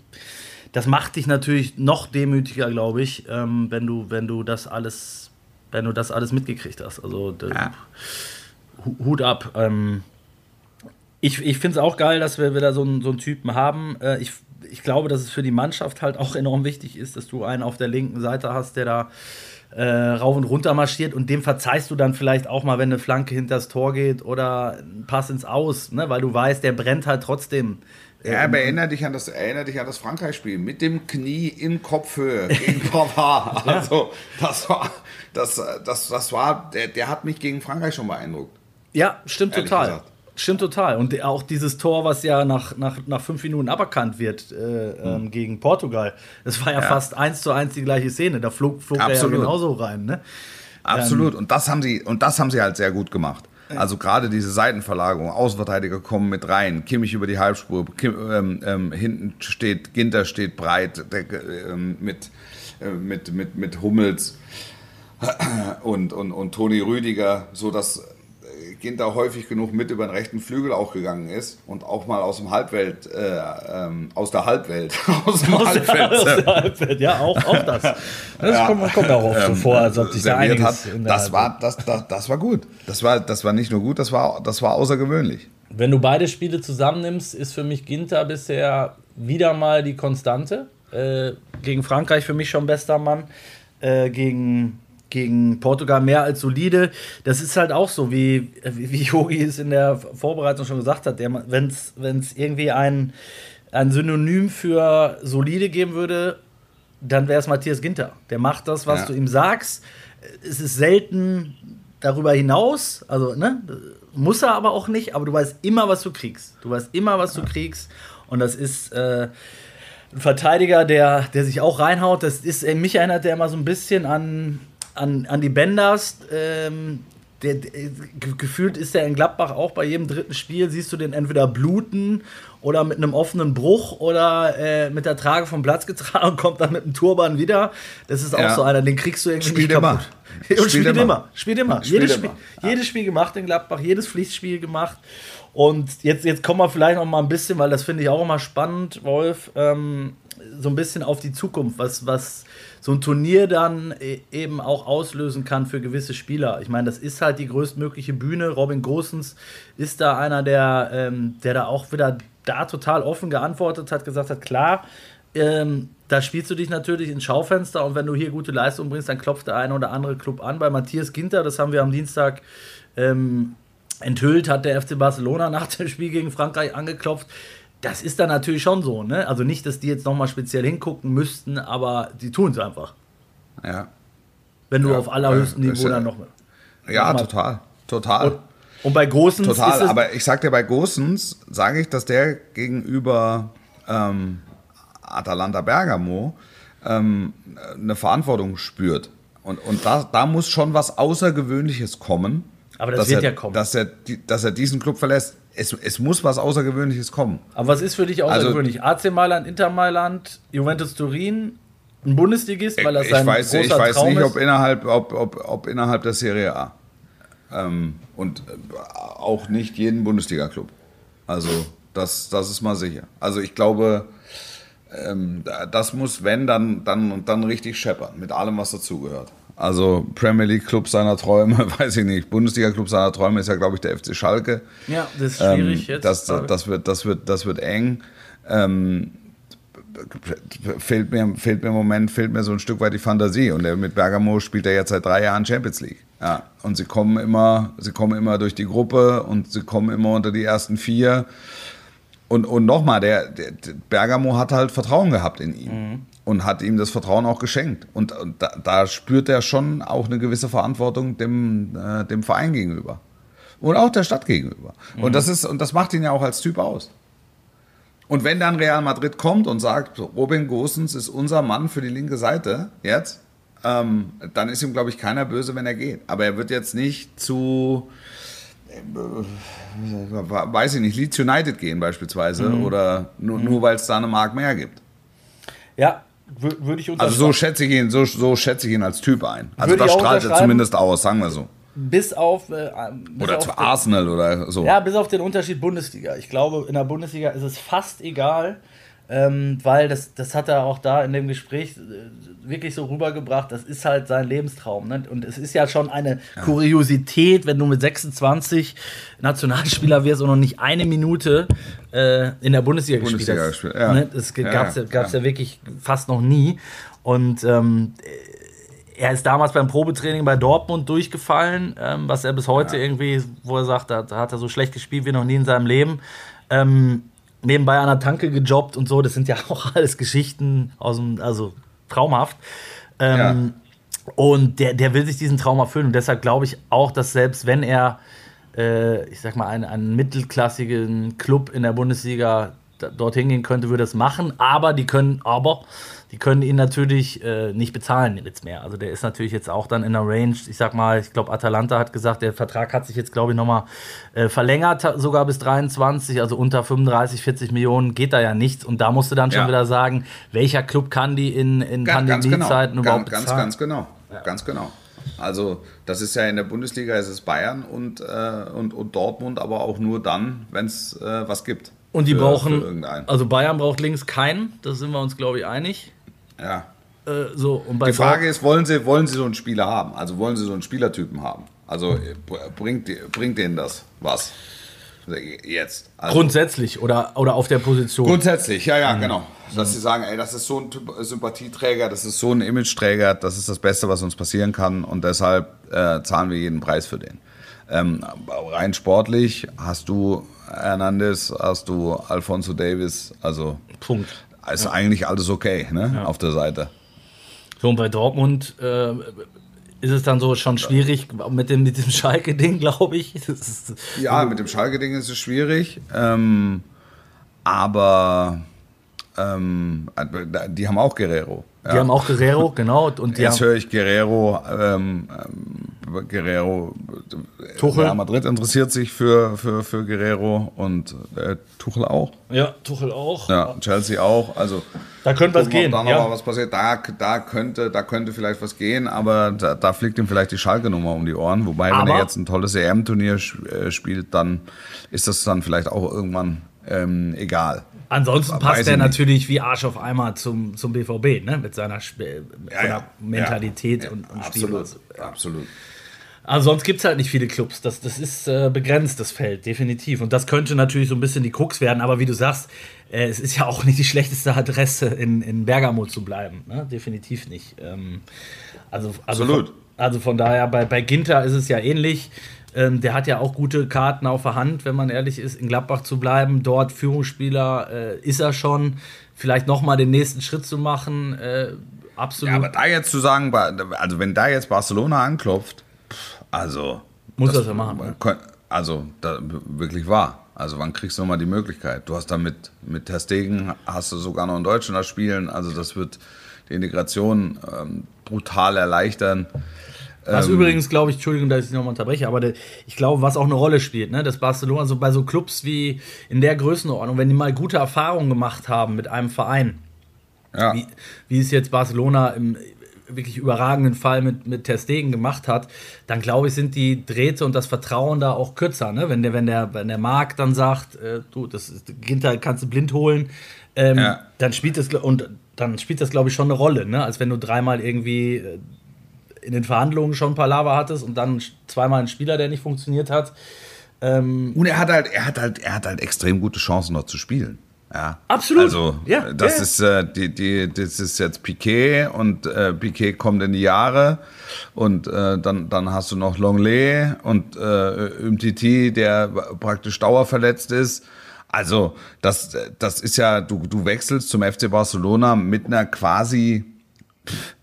das macht dich natürlich noch demütiger, glaube ich, ähm, wenn du, wenn du das alles, wenn du das alles mitgekriegt hast. Also ja. Hut ab. Ähm, ich ich finde es auch geil, dass wir wieder so einen, so einen Typen haben. Äh, ich, ich glaube, dass es für die Mannschaft halt auch enorm wichtig ist, dass du einen auf der linken Seite hast, der da äh, rauf und runter marschiert und dem verzeihst du dann vielleicht auch mal, wenn eine Flanke hinter das Tor geht oder ein Pass ins Aus, ne? weil du weißt, der brennt halt trotzdem. Ja, aber erinnere dich an das, erinnere dich an das Frankreich-Spiel mit dem Knie in Kopfhöhe gegen Pavard. Also das war, das, das, das war, der, der hat mich gegen Frankreich schon beeindruckt. Ja, stimmt total. Gesagt. Stimmt total. Und auch dieses Tor, was ja nach, nach, nach fünf Minuten aberkannt wird äh, ähm, gegen Portugal, das war ja, ja, fast eins zu eins die gleiche Szene. Da flog, flog er ja genauso rein. Ne? Absolut. Ähm, und das haben sie, und das haben sie halt sehr gut gemacht. Also gerade diese Seitenverlagerung, Außenverteidiger kommen mit rein, Kimmich über die Halbspur, Kim, ähm, ähm, hinten steht, Ginter steht breit der, ähm, mit, äh, mit, mit, mit Hummels und, und, und Toni Rüdiger, so dass Ginter häufig genug mit über den rechten Flügel auch gegangen ist und auch mal aus dem Halbwelt, äh, ähm, aus der Halbwelt, aus dem aus Halbwelt, der, aus der Halbwelt, ja, auch, auch das. Das ja, kommt, kommt auch oft ähm, so vor, als ob sich da einiges hat. das war, das, das, das war gut. Das war, das war nicht nur gut, das war, das war außergewöhnlich. Wenn du beide Spiele zusammennimmst, ist für mich Ginter bisher wieder mal die Konstante. Äh, gegen Frankreich für mich schon bester Mann. Äh, gegen gegen Portugal mehr als solide. Das ist halt auch so, wie, wie Yogi es in der Vorbereitung schon gesagt hat. Wenn es irgendwie ein, ein Synonym für solide geben würde, dann wäre es Matthias Ginter. Der macht das, was ja. du ihm sagst. Es ist selten darüber hinaus, also ne, muss er aber auch nicht, aber du weißt immer, was du kriegst. Du weißt immer, was ja. du kriegst. Und das ist äh, ein Verteidiger, der, der sich auch reinhaut. Das ist, mich erinnert der immer so ein bisschen an an, an die Benders. Ähm, der, der, gefühlt ist er in Gladbach auch bei jedem dritten Spiel, siehst du den entweder bluten oder mit einem offenen Bruch oder äh, mit der Trage vom Platz getragen und kommt dann mit einem Turban wieder. Das ist auch ja. so einer, den kriegst du irgendwie spielt nicht kaputt. Immer. Und spielt, spielt immer. Spielt immer. Spielt jedes, immer. Spiel, jedes Spiel gemacht in Gladbach, jedes Pflichtspiel gemacht. Und jetzt, jetzt kommen wir vielleicht noch mal ein bisschen, weil das finde ich auch immer spannend, Wolf, ähm, so ein bisschen auf die Zukunft. Was, was, so ein Turnier dann e, eben auch auslösen kann für gewisse Spieler. Ich meine, das ist halt die größtmögliche Bühne. Robin Gosens ist da einer, der, ähm, der da auch wieder da total offen geantwortet hat, gesagt hat, klar, ähm, da spielst du dich natürlich ins Schaufenster und wenn du hier gute Leistung bringst, dann klopft der eine oder andere Club an. Bei Matthias Ginter, das haben wir am Dienstag ähm, enthüllt, hat der FC Barcelona nach dem Spiel gegen Frankreich angeklopft das ist dann natürlich schon so, ne? Also nicht, dass die jetzt nochmal speziell hingucken müssten, aber die tun es einfach. Ja. Wenn du ja, auf allerhöchstem Niveau dann noch. Ja, noch total. Total. Und, und bei Großens. Total, aber ich sag dir, bei Großens sage ich, dass der gegenüber ähm, Atalanta Bergamo ähm, eine Verantwortung spürt. Und, und da, da muss schon was Außergewöhnliches kommen. Aber das wird er, ja kommen. Dass er, dass er diesen Club verlässt es, es muss was Außergewöhnliches kommen. Aber was ist für dich also außergewöhnlich? Also, AC Mailand, Inter Mailand, Juventus Turin, ein Bundesligist, weil das sein ich weiß, großer Ich weiß Traum nicht, ob innerhalb, ob, ob, ob innerhalb der Serie A. Ähm, und äh, auch nicht jeden Bundesliga-Club. Also das, das ist mal sicher. Also ich glaube, ähm, das muss, wenn, dann, dann, dann richtig scheppern, mit allem, was dazugehört. Also Premier League Club seiner Träume, weiß ich nicht. Bundesliga Club seiner Träume ist ja, glaube ich, der FC Schalke. Ja, das ist schwierig ähm, jetzt. Das, das, wird, das, wird, das wird eng. Ähm, fehlt mir, fehlt mir im Moment fehlt mir so ein Stück weit die Fantasie. Und der, mit Bergamo spielt er jetzt seit drei Jahren Champions League. Ja, und sie kommen immer, sie kommen immer durch die Gruppe und sie kommen immer unter die ersten vier. Und, und nochmal, der, der, Bergamo hat halt Vertrauen gehabt in ihn. Mhm und hat ihm das Vertrauen auch geschenkt. Und, und da, da, spürt er schon auch eine gewisse Verantwortung dem, äh, dem Verein gegenüber. Und auch der Stadt gegenüber. Mhm. Und, das ist, und das macht ihn ja auch als Typ aus. Und wenn dann Real Madrid kommt und sagt, Robin Gosens ist unser Mann für die linke Seite jetzt, ähm, dann ist ihm, glaube ich, keiner böse, wenn er geht. Aber er wird jetzt nicht zu, äh, weiß ich nicht, Leeds United gehen beispielsweise mhm. oder nur, mhm. nur weil es da eine Mark mehr gibt. Ja, würde ich Also so schätze ich ihn, so, so schätze ich ihn als Typ ein. Also das strahlt er zumindest aus, sagen wir so. Bis auf. Äh, bis oder auf zu den, Arsenal oder so. Ja, bis auf den Unterschied Bundesliga. Ich glaube, in der Bundesliga ist es fast egal, ähm, weil das, das hat er auch da in dem Gespräch äh, wirklich so rübergebracht. Das ist halt sein Lebenstraum. Ne? Und es ist ja schon eine ja. Kuriosität, wenn du mit 26 Nationalspieler wirst und noch nicht eine Minute äh, in der Bundesliga, Bundesliga gespielt hast. Ja. Ne? Das gab es ja, ja, ja, wirklich fast noch nie. Und ähm, er ist damals beim Probetraining bei Dortmund durchgefallen, ähm, was er bis heute irgendwie, wo er sagt, da, da, hat er so schlecht gespielt wie noch nie in seinem Leben. Ähm, nebenbei an der Tanke gejobbt und so, das sind ja auch alles Geschichten aus dem, also traumhaft. Ähm, ja. Und der, der will sich diesen Traum erfüllen und deshalb glaube ich auch, dass selbst wenn er, äh, ich sag mal, einen, einen mittelklassigen Club in der Bundesliga dorthin gehen könnte, würde es machen. Aber die können, aber die können ihn natürlich äh, nicht bezahlen jetzt mehr. Also der ist natürlich jetzt auch dann in der Range. Ich sag mal, ich glaube, Atalanta hat gesagt, der Vertrag hat sich jetzt, glaube ich, nochmal äh, verlängert, sogar bis 23. Also unter 35, 40 Millionen geht da ja nichts. Und da musst du dann schon ja. wieder sagen, welcher Club kann die in, in Pandemiezeiten genau. überhaupt ganz, bezahlen? Ganz, ganz genau. Ja. Ganz genau. Also das ist ja in der Bundesliga ist es Bayern und, äh, und, und Dortmund, aber auch nur dann, wenn es äh, was gibt. Und die für, brauchen, für also Bayern braucht links keinen, da sind wir uns, glaube ich, einig. Ja. Äh, so, und die Frage ist, wollen sie, wollen sie so einen Spieler haben? Also wollen sie so einen Spielertypen haben? Also bringt, bringt denen das was? Jetzt. Also Grundsätzlich oder, oder auf der Position? Grundsätzlich, ja, ja, mhm. genau. Dass sie sagen, ey, das ist so ein Sympathieträger, das ist so ein Imageträger, das ist das Beste, was uns passieren kann und deshalb äh, zahlen wir jeden Preis für den. Ähm, rein sportlich hast du Hernandez, hast du Alfonso Davis, also Punkt ist ja. eigentlich alles okay ne? Ja. auf der Seite. So, und bei Dortmund äh, ist es dann so schon schwierig mit dem, mit dem Schalke-Ding, glaube ich. ja, mit dem Schalke-Ding ist es schwierig. Ähm, aber ähm, die haben auch Guerrero. Die ja. haben auch Guerrero, genau. Und Jetzt höre ich Guerrero, ähm, ähm, Guerrero, Tuchel. Real Madrid interessiert sich für, für, für Guerrero und äh, Tuchel auch. Ja, Tuchel auch. Ja, Chelsea auch. Also da könnte was gehen. Da noch ja. was passiert. Da, da, könnte, da könnte vielleicht was gehen, aber da, da fliegt ihm vielleicht die Schalke-Nummer um die Ohren. Wobei, aber wenn er jetzt ein tolles EM-Turnier äh, spielt, dann ist das dann vielleicht auch irgendwann ähm, egal. Ansonsten passt er natürlich wie Arsch auf Eimer zum, zum BVB, ne? mit seiner Sp ja, ja, Mentalität ja, und, und Absolut, absolut. Also sonst gibt es halt nicht viele Clubs. Das, das ist äh, begrenzt, das Feld, definitiv. Und das könnte natürlich so ein bisschen die Krux werden. Aber wie du sagst, äh, es ist ja auch nicht die schlechteste Adresse, in, in Bergamo zu bleiben. Ne? Definitiv nicht. Ähm, also, also Absolut. Von, also von daher, bei, bei Ginter ist es ja ähnlich. Ähm, der hat ja auch gute Karten auf der Hand, wenn man ehrlich ist, in Gladbach zu bleiben. Dort Führungsspieler äh, ist er schon. Vielleicht nochmal den nächsten Schritt zu machen, äh, absolut. Ja, aber da jetzt zu sagen, also wenn da jetzt Barcelona anklopft, also. Muss das, ja machen. Also, da, wirklich wahr. Also wann kriegst du nochmal die Möglichkeit? Du hast da mit, mit Testegen, hast du sogar noch in Deutschland das Spielen. Also das wird die Integration ähm, brutal erleichtern. Was ähm, übrigens, glaube ich, Entschuldigung, dass ich nochmal unterbreche, aber de, ich glaube, was auch eine Rolle spielt, ne, dass Barcelona, so bei so Clubs wie in der Größenordnung, wenn die mal gute Erfahrungen gemacht haben mit einem Verein, ja. wie, wie es jetzt Barcelona im wirklich überragenden Fall mit, mit Ter Stegen gemacht hat, dann glaube ich, sind die Drähte und das Vertrauen da auch kürzer. Ne? Wenn, der, wenn, der, wenn der Markt dann sagt, äh, du, das Ginter kannst du blind holen, ähm, ja. dann spielt das und dann spielt das, glaube ich, schon eine Rolle, ne? als wenn du dreimal irgendwie äh, in den Verhandlungen schon ein paar Lava hattest und dann zweimal einen Spieler, der nicht funktioniert hat. Ähm und er hat halt, er hat halt, er hat halt extrem gute Chancen noch zu spielen. Ja. Absolut. Also ja, das ja. ist äh, die, die, das ist jetzt Piquet und äh, Piquet kommt in die Jahre und äh, dann, dann hast du noch Longley und äh, Umtiti, der praktisch dauerverletzt ist. Also das, das ist ja, du, du wechselst zum FC Barcelona mit einer quasi pff,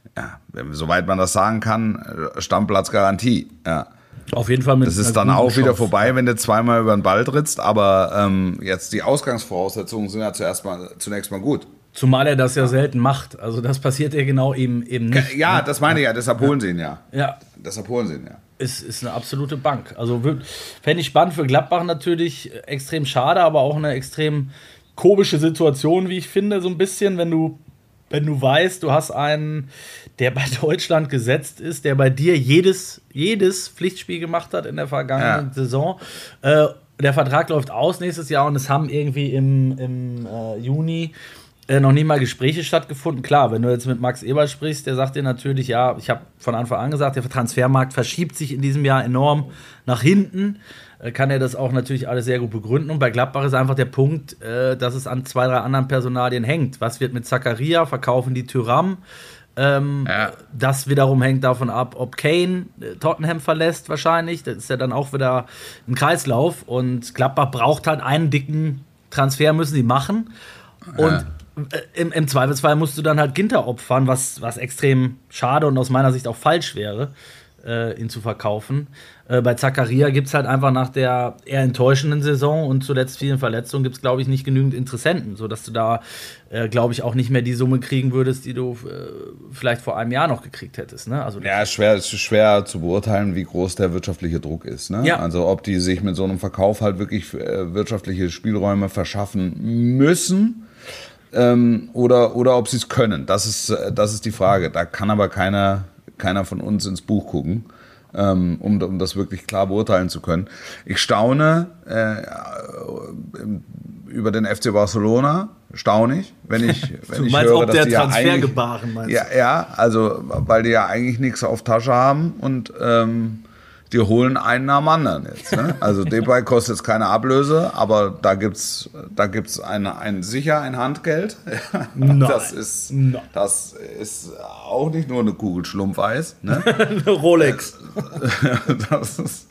soweit man das sagen kann, Stammplatzgarantie. Ja. Auf jeden Fall mit Das ist dann auch wieder vorbei, wenn du zweimal über den Ball trittst, aber ähm, jetzt die Ausgangsvoraussetzungen sind ja zuerst mal, zunächst mal gut. Zumal er das ja selten macht. Also das passiert ja genau eben, eben nicht. Ja, ne? das meine ich ja, deshalb holen sie ihn ja. Ja. Deshalb holen sie ihn ja. Ist, ist eine absolute Bank. Also fände ich spannend für Gladbach natürlich, extrem schade, aber auch eine extrem komische Situation, wie ich finde, so ein bisschen, wenn du, wenn du weißt, du hast einen, der bei Deutschland gesetzt ist, der bei dir jedes, jedes Pflichtspiel gemacht hat in der vergangenen ja. Saison. Äh, der Vertrag läuft aus nächstes Jahr und es haben irgendwie im, im äh, Juni äh, noch nie mal Gespräche stattgefunden. Klar, wenn du jetzt mit Max Eber sprichst, der sagt dir natürlich, ja, ich habe von Anfang an gesagt, der Transfermarkt verschiebt sich in diesem Jahr enorm nach hinten. Äh, kann er das auch natürlich alles sehr gut begründen. Und bei Gladbach ist einfach der Punkt, äh, dass es an zwei, drei anderen Personalien hängt. Was wird mit Zakaria? Verkaufen die Tyram? Ähm, ja. Das wiederum hängt davon ab, ob Kane äh, Tottenham verlässt, wahrscheinlich. Das ist ja dann auch wieder ein Kreislauf. Und Gladbach braucht halt einen dicken Transfer, müssen sie machen. Und ja. Äh, im, im, Zweifelsfall musst du dann halt Ginter opfern, was, was extrem schade und aus meiner Sicht auch falsch wäre, äh, ihn zu verkaufen. Äh, bei Zakaria gibt es halt einfach nach der eher enttäuschenden Saison und zuletzt vielen Verletzungen gibt es, glaube ich, nicht genügend Interessenten, sodass du da, äh, glaube ich, auch nicht mehr die Summe kriegen würdest, die du äh, vielleicht vor einem Jahr noch gekriegt hättest. Ne? Also, ja, schwer, es ist schwer zu beurteilen, wie groß der wirtschaftliche Druck ist. Ne? Ja. Also ob die sich mit so einem Verkauf halt wirklich äh, wirtschaftliche Spielräume verschaffen müssen ähm, oder, oder ob sie es können. Das ist, äh, das ist die Frage. Da kann aber keiner, keiner von uns ins Buch gucken, ähm, um, um das wirklich klar beurteilen zu können. Ich staune äh, über den FC Barcelona, staune ich, wenn ich, wenn ich höre, dass die ja eigentlich, ja, ja, also weil die ja eigentlich nichts auf Tasche haben und ähm, die holen einen nach dem anderen jetzt. Ne? Also Depay kostet jetzt keine Ablöse, aber da gibt's da gibt's eine, ein sicher ein Handgeld. Nein. Das ist Nein. das ist auch nicht nur eine Kugel Schlumpfeis. Ne? eine Rolex. das ist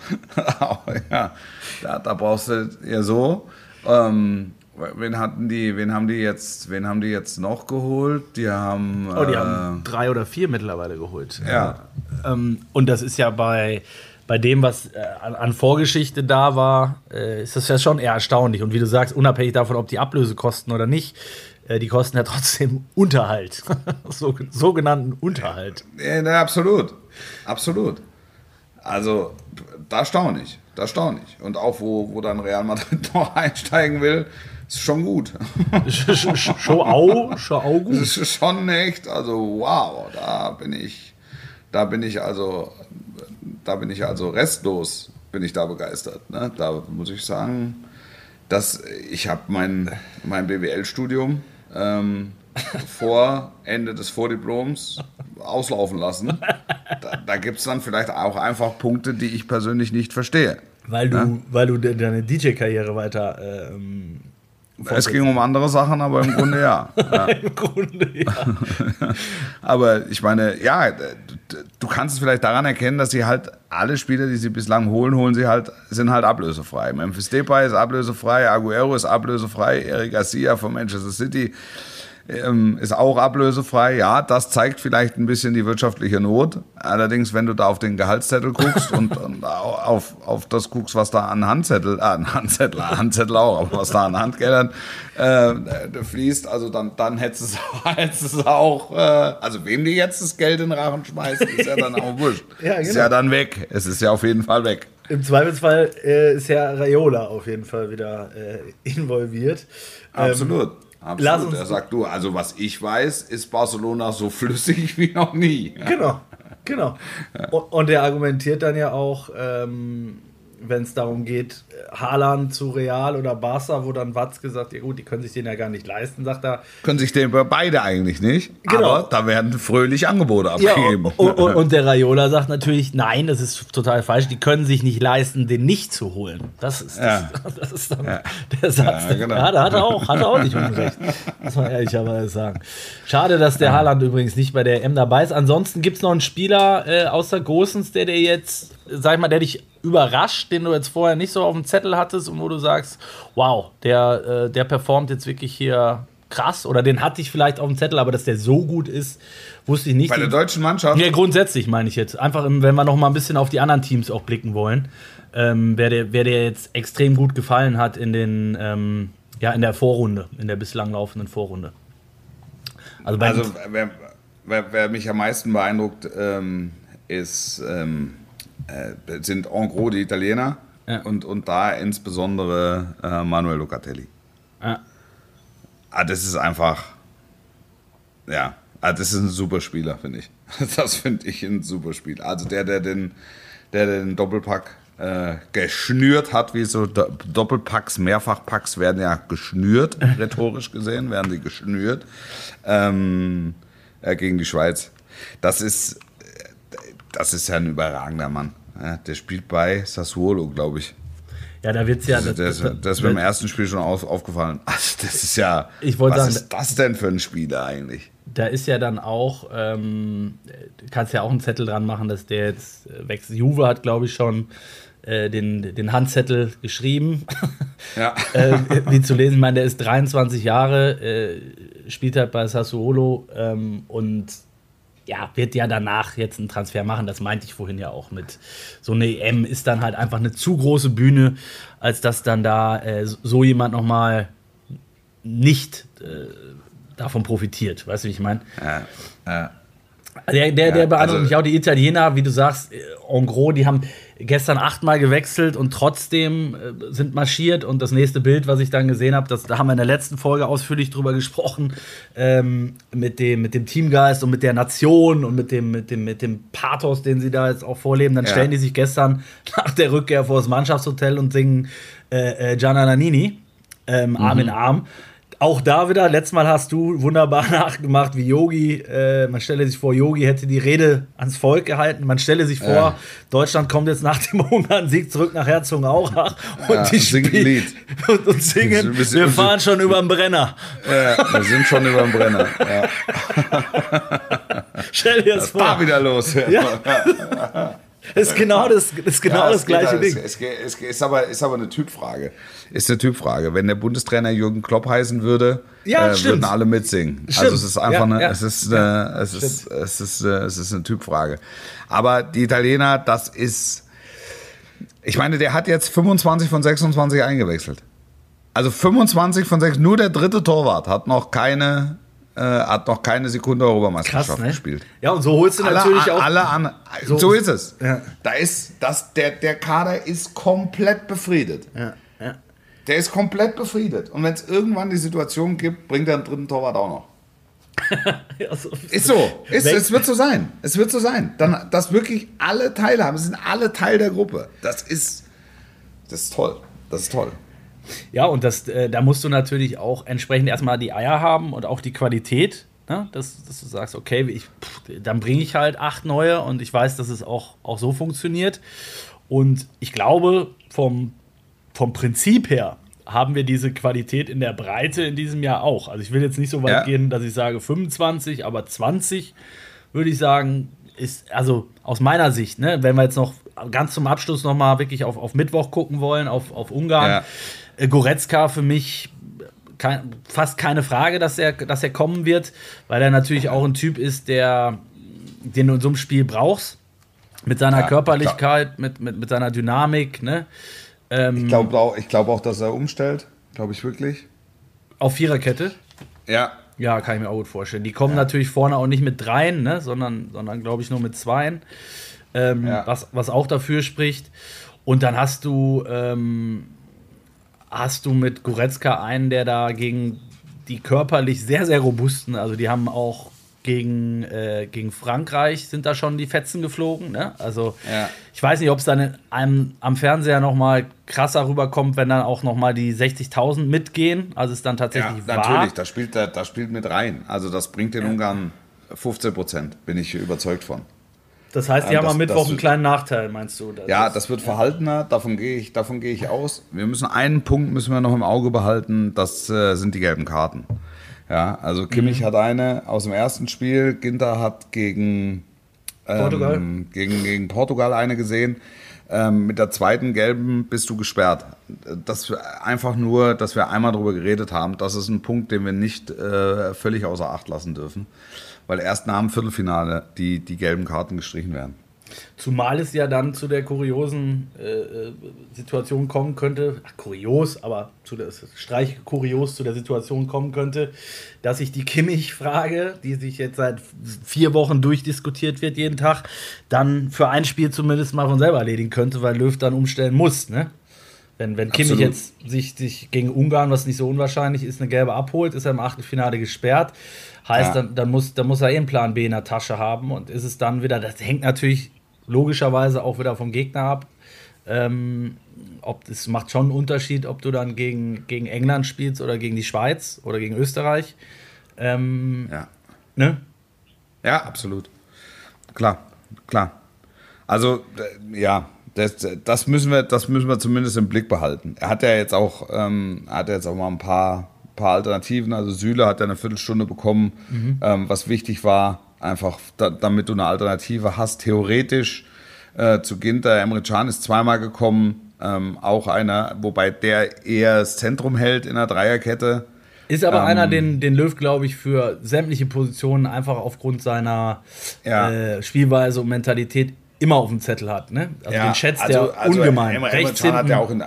ja, da, da brauchst du ja so. Ähm, Wen hatten die, wen haben die jetzt, wen haben die jetzt noch geholt? Die haben. Oh, die äh, haben drei oder vier mittlerweile geholt. Ja. Ähm, und das ist ja bei bei dem, was äh, an, an, Vorgeschichte da war, äh, ist das ja schon eher erstaunlich. Und wie du sagst, unabhängig davon, ob die Ablöse kosten oder nicht, äh, die kosten ja trotzdem Unterhalt. so, sogenannten Unterhalt. Ja, na, absolut. Absolut. Also, da staune ich. Da staune ich. Und auch, wo, wo dann Real Madrid noch einsteigen will, ist schon gut. schon au, schon au gut. Das ist schon echt, also wow, da bin ich, da bin ich also da bin ich also restlos, bin ich da begeistert. Ne? Da muss ich sagen, dass ich habe mein, mein BWL-Studium ähm, vor Ende des Vordiploms auslaufen lassen. Da, da gibt es dann vielleicht auch einfach Punkte, die ich persönlich nicht verstehe. Weil du, ja? weil du deine DJ-Karriere weiter ähm, es ging um andere Sachen, aber im Grunde ja. ja. Im Grunde ja. aber ich meine, ja, du kannst es vielleicht daran erkennen, dass sie halt alle Spieler, die sie bislang holen, holen sie halt, sind halt ablösefrei. Memphis Depay ist ablösefrei, Aguero ist ablösefrei, Eric Garcia von Manchester City ähm, ist auch ablösefrei. Ja, das zeigt vielleicht ein bisschen die wirtschaftliche Not. Allerdings, wenn du da auf den Gehaltszettel guckst und, und auf, auf das guckst, was da an Handzettel, äh, an Handzettel, Handzettel auch, aber was da an Handgeldern äh, fließt, also dann, dann hättest du es auch, äh, also wem die jetzt das Geld in den Rachen schmeißt, ist ja dann auch wurscht. ja, genau. Ist ja dann weg. Es ist ja auf jeden Fall weg. Im Zweifelsfall äh, ist ja Raiola auf jeden Fall wieder äh, involviert. Absolut. Ähm, Absolut. Er sagt du, also was ich weiß, ist Barcelona so flüssig wie noch nie. Genau, genau. Und er argumentiert dann ja auch, ähm, wenn es darum geht, Haaland zu Real oder Barca, wo dann Watzke sagt, ja gut, die können sich den ja gar nicht leisten, sagt er. Können sich den beide eigentlich nicht, genau. aber da werden fröhlich Angebote abgegeben. Ja, und, und, und, der Raiola sagt natürlich, nein, das ist total falsch, die können sich nicht leisten, den nicht zu holen. Das ist, ja. das, das ist dann ja. der Satz. Ja, genau. ja, da hat er auch, hat er auch nicht unrecht, muss man ehrlicherweise sagen. Schade, dass der Haaland übrigens nicht bei der M dabei ist. Ansonsten gibt es noch einen Spieler äh, außer Gosens, der dir jetzt, sag ich mal, der dich überrascht, den du jetzt vorher nicht so auf dem Zettel hattest und wo du sagst, wow, der, äh, der performt jetzt wirklich hier krass oder den hatte ich vielleicht auf dem Zettel, aber dass der so gut ist, wusste ich nicht. Bei der deutschen Mannschaft? Ja, grundsätzlich meine ich jetzt. Einfach, wenn wir noch mal ein bisschen auf die anderen Teams auch blicken wollen. Ähm, wer, der, wer der jetzt extrem gut gefallen hat in den, ähm, ja, in der Vorrunde, in der bislang laufenden Vorrunde. Also, also wer, wer, wer, mich am meisten beeindruckt, ähm, ist, ähm, äh, sind en gros die Italiener ja. und, und da insbesondere äh, Manuel Locatelli. Ja. Ah, das ist einfach, ja, ah, das ist ein super Spieler, finde ich. Das finde ich ein super Spieler. Also der, der den, der den Doppelpack äh, geschnürt hat, wie so Doppelpacks, Mehrfachpacks werden ja geschnürt, rhetorisch gesehen, werden sie geschnürt ähm, äh, gegen die Schweiz. Das ist, das ist ja ein überragender Mann. Ja, der spielt bei Sassuolo, glaube ich. Ja, da wird es ja. Das, das, das ist mir im ersten Spiel schon auf, aufgefallen. Also, das ist ja. Ich was sagen, ist das denn für ein Spieler eigentlich? Da ist ja dann auch, ähm, du kannst ja auch einen Zettel dran machen, dass der jetzt äh, wechselt. Juve hat, glaube ich, schon äh, den, den Handzettel geschrieben. Ja. äh, wie zu lesen, ich meine, der ist 23 Jahre, äh, spielt halt bei Sassuolo ähm, und ja, wird ja danach jetzt einen Transfer machen. Das meinte ich vorhin ja auch mit. So eine EM ist dann halt einfach eine zu große Bühne, als dass dann da äh, so jemand nochmal nicht äh, davon profitiert. Weißt du, wie ich meine? Ja, ja. Der, der, der beeindruckt also, mich auch die Italiener, wie du sagst, äh, en gros, die haben gestern achtmal gewechselt und trotzdem äh, sind marschiert. Und das nächste Bild, was ich dann gesehen habe, da haben wir in der letzten Folge ausführlich drüber gesprochen, ähm, mit, dem, mit dem Teamgeist und mit der Nation und mit dem, mit, dem, mit dem Pathos, den sie da jetzt auch vorleben. Dann ja. stellen die sich gestern nach der Rückkehr vor das Mannschaftshotel und singen äh, äh, Gianna Nannini, ähm, Arm mhm. in Arm. Auch da wieder, letztes Mal hast du wunderbar nachgemacht, wie Yogi, äh, man stelle sich vor, Yogi hätte die Rede ans Volk gehalten. Man stelle sich vor, ja. Deutschland kommt jetzt nach dem Ungarn-Sieg zurück nach Herzogenaurach und ja, die singen ein Lied. Und, und singen, wir, fahren schon über den Brenner. Ja, wir sind schon über den Brenner. Ja. Stell dir das, das vor. Fahr wieder los. Ja. Ist genau das, ist genau ja, das gleiche halt, Ding. Es, es, es, ist, aber, ist aber eine Typfrage. Ist eine Typfrage. Wenn der Bundestrainer Jürgen Klopp heißen würde, ja, äh, würden alle mitsingen. Stimmt. Also es ist einfach ja, eine, ja. es ist, eine, es, ist, es, ist, es ist eine Typfrage. Aber die Italiener, das ist, ich meine, der hat jetzt 25 von 26 eingewechselt. Also 25 von 6, nur der dritte Torwart hat noch keine äh, hat noch keine Sekunde Europameisterschaft Krass, ne? gespielt. Ja, und so holst du alle, natürlich auch. Alle an, so, so ist es. Ja. Da ist das, der, der Kader ist komplett befriedet. Ja. Ja. Der ist komplett befriedet. Und wenn es irgendwann die Situation gibt, bringt er einen dritten Torwart auch noch. ja, so ist so. Ist, es wird so sein. Es wird so sein. Dann, dass wirklich alle teilhaben. Es sind alle Teil der Gruppe. Das ist, das ist toll. Das ist toll. Ja, und das, äh, da musst du natürlich auch entsprechend erstmal die Eier haben und auch die Qualität, ne? dass, dass du sagst, okay, ich, pff, dann bringe ich halt acht neue und ich weiß, dass es auch, auch so funktioniert. Und ich glaube, vom, vom Prinzip her haben wir diese Qualität in der Breite in diesem Jahr auch. Also ich will jetzt nicht so weit ja. gehen, dass ich sage 25, aber 20 würde ich sagen, ist, also aus meiner Sicht, ne, wenn wir jetzt noch ganz zum Abschluss nochmal wirklich auf, auf Mittwoch gucken wollen, auf, auf Ungarn, ja. Goretzka für mich kein, fast keine Frage, dass er, dass er kommen wird, weil er natürlich auch ein Typ ist, der, den du in so einem Spiel brauchst. Mit seiner ja, Körperlichkeit, mit, mit, mit seiner Dynamik. Ne? Ähm, ich glaube auch, glaub auch, dass er umstellt. Glaube ich wirklich. Auf Viererkette? Ja. Ja, kann ich mir auch gut vorstellen. Die kommen ja. natürlich vorne auch nicht mit dreien, ne? sondern, sondern glaube ich, nur mit zweien. Ähm, ja. was, was auch dafür spricht. Und dann hast du ähm, hast du mit Goretzka einen, der da gegen die körperlich sehr, sehr robusten, also die haben auch gegen, äh, gegen Frankreich sind da schon die Fetzen geflogen. Ne? Also ja. ich weiß nicht, ob es dann einem, am Fernseher noch mal krasser rüberkommt, wenn dann auch noch mal die 60.000 mitgehen. Also es dann tatsächlich ja, natürlich, das spielt, das spielt mit rein. Also das bringt den Ungarn 15 Prozent, bin ich überzeugt von. Das heißt, die haben am Mittwoch einen kleinen Nachteil, meinst du? Das ja, das wird verhaltener, davon gehe ich, davon gehe ich aus. Wir müssen einen Punkt müssen wir noch im Auge behalten, das äh, sind die gelben Karten. Ja, also Kimmich mhm. hat eine aus dem ersten Spiel, Ginter hat gegen Portugal? Ähm, gegen, gegen Portugal eine gesehen. Ähm, mit der zweiten gelben bist du gesperrt. Das einfach nur, dass wir einmal darüber geredet haben, das ist ein Punkt, den wir nicht äh, völlig außer Acht lassen dürfen. Weil erst nach dem Viertelfinale die, die gelben Karten gestrichen werden. Zumal es ja dann zu der kuriosen äh, äh Situation kommen könnte, ach, kurios, aber zu der Streich kurios zu der Situation kommen könnte, dass ich die Kimmich-Frage, die sich jetzt seit vier Wochen durchdiskutiert wird, jeden Tag, dann für ein Spiel zumindest mal von selber erledigen könnte, weil Löw dann umstellen muss, ne? Wenn, wenn Kimmich jetzt sich, sich gegen Ungarn, was nicht so unwahrscheinlich ist, eine gelbe abholt, ist er im Achtelfinale gesperrt. Heißt, ja. dann, dann, muss, dann muss er eh einen Plan B in der Tasche haben und ist es dann wieder, das hängt natürlich logischerweise auch wieder vom Gegner ab. Ähm, ob es macht schon einen Unterschied, ob du dann gegen, gegen England spielst oder gegen die Schweiz oder gegen Österreich. Ähm, ja. Ne? Ja, absolut. Klar, klar. Also, ja, das, das, müssen wir, das müssen wir zumindest im Blick behalten. Er hat ja jetzt auch, ähm, hat jetzt auch mal ein paar, paar Alternativen. Also Süle hat ja eine Viertelstunde bekommen, mhm. ähm, was wichtig war einfach da, damit du eine Alternative hast. Theoretisch äh, zu Ginter, Emre Can ist zweimal gekommen, ähm, auch einer, wobei der eher das Zentrum hält in der Dreierkette. Ist aber ähm, einer, den, den Löw, glaube ich, für sämtliche Positionen einfach aufgrund seiner ja. äh, Spielweise und Mentalität immer auf dem Zettel hat. Ne? Also ja, den schätzt also, er also ungemein. Emre, Emre Can hat ja auch in,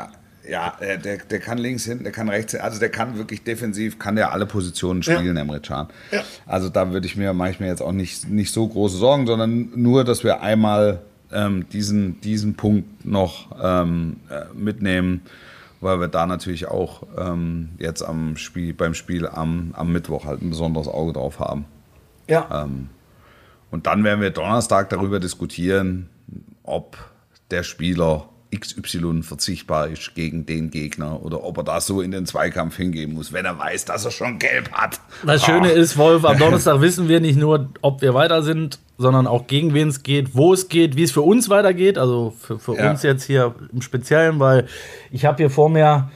ja, der, der kann links hinten, der kann rechts hinten, also der kann wirklich defensiv, kann der alle Positionen spielen, ja. Emre Can. Ja. Also da würde ich mir, mache ich mir jetzt auch nicht, nicht so große Sorgen, sondern nur, dass wir einmal ähm, diesen, diesen Punkt noch ähm, äh, mitnehmen, weil wir da natürlich auch ähm, jetzt am Spiel, beim Spiel am, am Mittwoch halt ein besonderes Auge drauf haben. Ja. Und dann werden wir Donnerstag darüber diskutieren, ob der Spieler XY verzichtbar ist gegen den Gegner oder ob er da so in den Zweikampf hingehen muss, wenn er weiß, dass er schon gelb hat. Das Schöne ah. ist, Wolf, am Donnerstag wissen wir nicht nur, ob wir weiter sind, sondern auch gegen wen es geht, wo es geht, wie es für uns weitergeht. Also für, für ja. uns jetzt hier im Speziellen, weil ich habe hier vor mir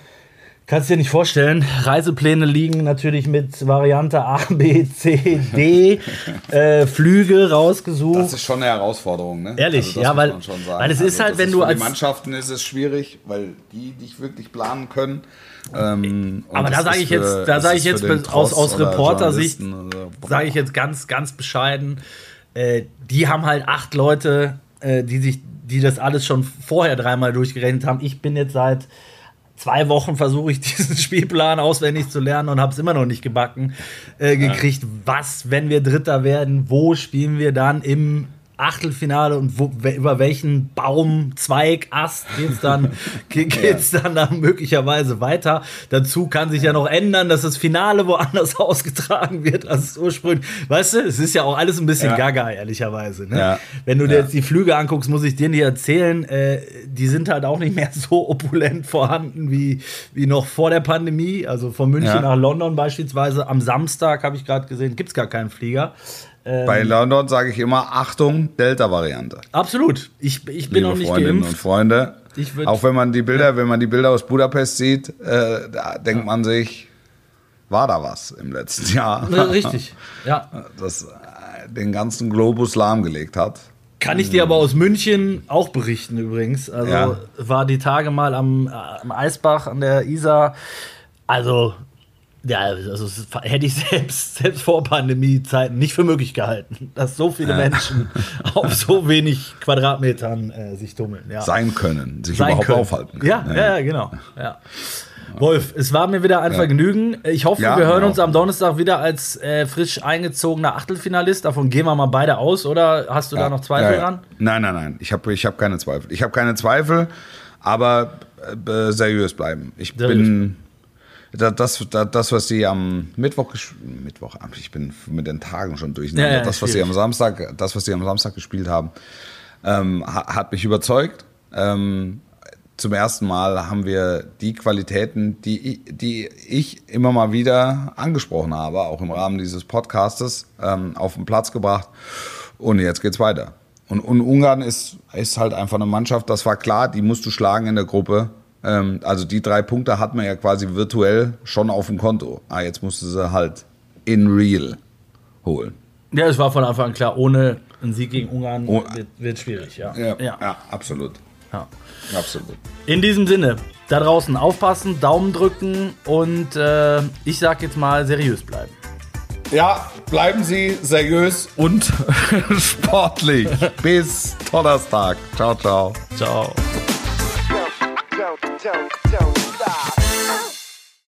Kannst du dir nicht vorstellen, Reisepläne liegen natürlich mit Variante A, B, C, D, äh, Flüge rausgesucht. Das ist schon eine Herausforderung, ne? Ehrlich, also ja, weil, weil es ist also halt, wenn du als. Die Mannschaften ist es schwierig, weil die nicht wirklich planen können. Ähm, aber da sage ich jetzt, da sage ich jetzt aus, aus Reporter-Sicht, sage ich jetzt ganz, ganz bescheiden, äh, die haben halt acht Leute, äh, die sich, die das alles schon vorher dreimal durchgerechnet haben. Ich bin jetzt seit zwei Wochen versuche ich diesen Spielplan auswendig zu lernen und habe es immer noch nicht gebacken äh, gekriegt. Ja. Was, wenn wir Dritter werden? Wo spielen wir dann im Achtelfinale und wo, über welchen Baum, Zweig, Ast geht's dann, geht's ja. dann, dann möglicherweise weiter. Dazu kann sich ja noch ändern, dass das Finale woanders ausgetragen wird als ursprünglich. Weißt du, es ist ja auch alles ein bisschen ja. gaga, ehrlicherweise. Ne? Ja. Wenn du dir jetzt die Flüge anguckst, muss ich dir nicht erzählen, äh, die sind halt auch nicht mehr so opulent vorhanden wie, wie noch vor der Pandemie. Also von München nach London beispielsweise. Am Samstag habe ich gerade gesehen, gibt's gar keinen Flieger. Ähm, Bei London sage ich immer Achtung, Delta-Variante. Absolut. Ich, ich bin Liebe noch nicht Freundinnen geimpft. und Freunde. Auch wenn man die Bilder, ja. wenn man die Bilder aus Budapest sieht, äh, da denkt ja. man sich, war da was im letzten Jahr? Richtig, ja. Das äh, den ganzen Globus lahmgelegt hat. Kann ich dir aber aus München auch berichten übrigens. Also ja. war die Tage mal am, am Eisbach an der Isar. Also ja, also hätte ich selbst, selbst vor Pandemie-Zeiten nicht für möglich gehalten, dass so viele ja. Menschen auf so wenig Quadratmetern äh, sich tummeln. Ja. Sein können, sich Sein überhaupt können. aufhalten können. Ja, ja, ja genau. Ja. Wolf, es war mir wieder ein Vergnügen. Ich hoffe, wir hören genau. uns am Donnerstag wieder als äh, frisch eingezogener Achtelfinalist. Davon gehen wir mal beide aus, oder hast du da noch Zweifel dran? Nein, nein, nein. Ich habe ich hab keine Zweifel. Ich habe keine Zweifel, aber äh, seriös bleiben. Ich seriös. bin das, das, was sie am Mittwoch, Mittwoch, ich bin mit den Tagen schon durch. Ja, ja, das, was sie am Samstag, das, was sie am Samstag gespielt haben, ähm, hat mich überzeugt. Ähm, zum ersten Mal haben wir die Qualitäten, die, die ich immer mal wieder angesprochen habe, auch im Rahmen dieses Podcastes, ähm, auf den Platz gebracht. Und jetzt geht's weiter. Und, und Ungarn ist, ist halt einfach eine Mannschaft, das war klar, die musst du schlagen in der Gruppe. Ähm, also die drei Punkte hat man ja quasi virtuell schon auf dem Konto. Ah, jetzt musste sie halt in real holen. Ja, es war von Anfang an klar, ohne ein Sieg gegen Ungarn Oh. wird, wird schwierig, ja. Ja, ja. absolut. ja. Absolut. In diesem Sinne, da draußen aufpassen, Daumen drücken und äh, ich sag jetzt mal seriös bleiben. Ja, bleiben Sie seriös und sportlich. Bis Donnerstag. Ciao, ciao. Ciao. Joe.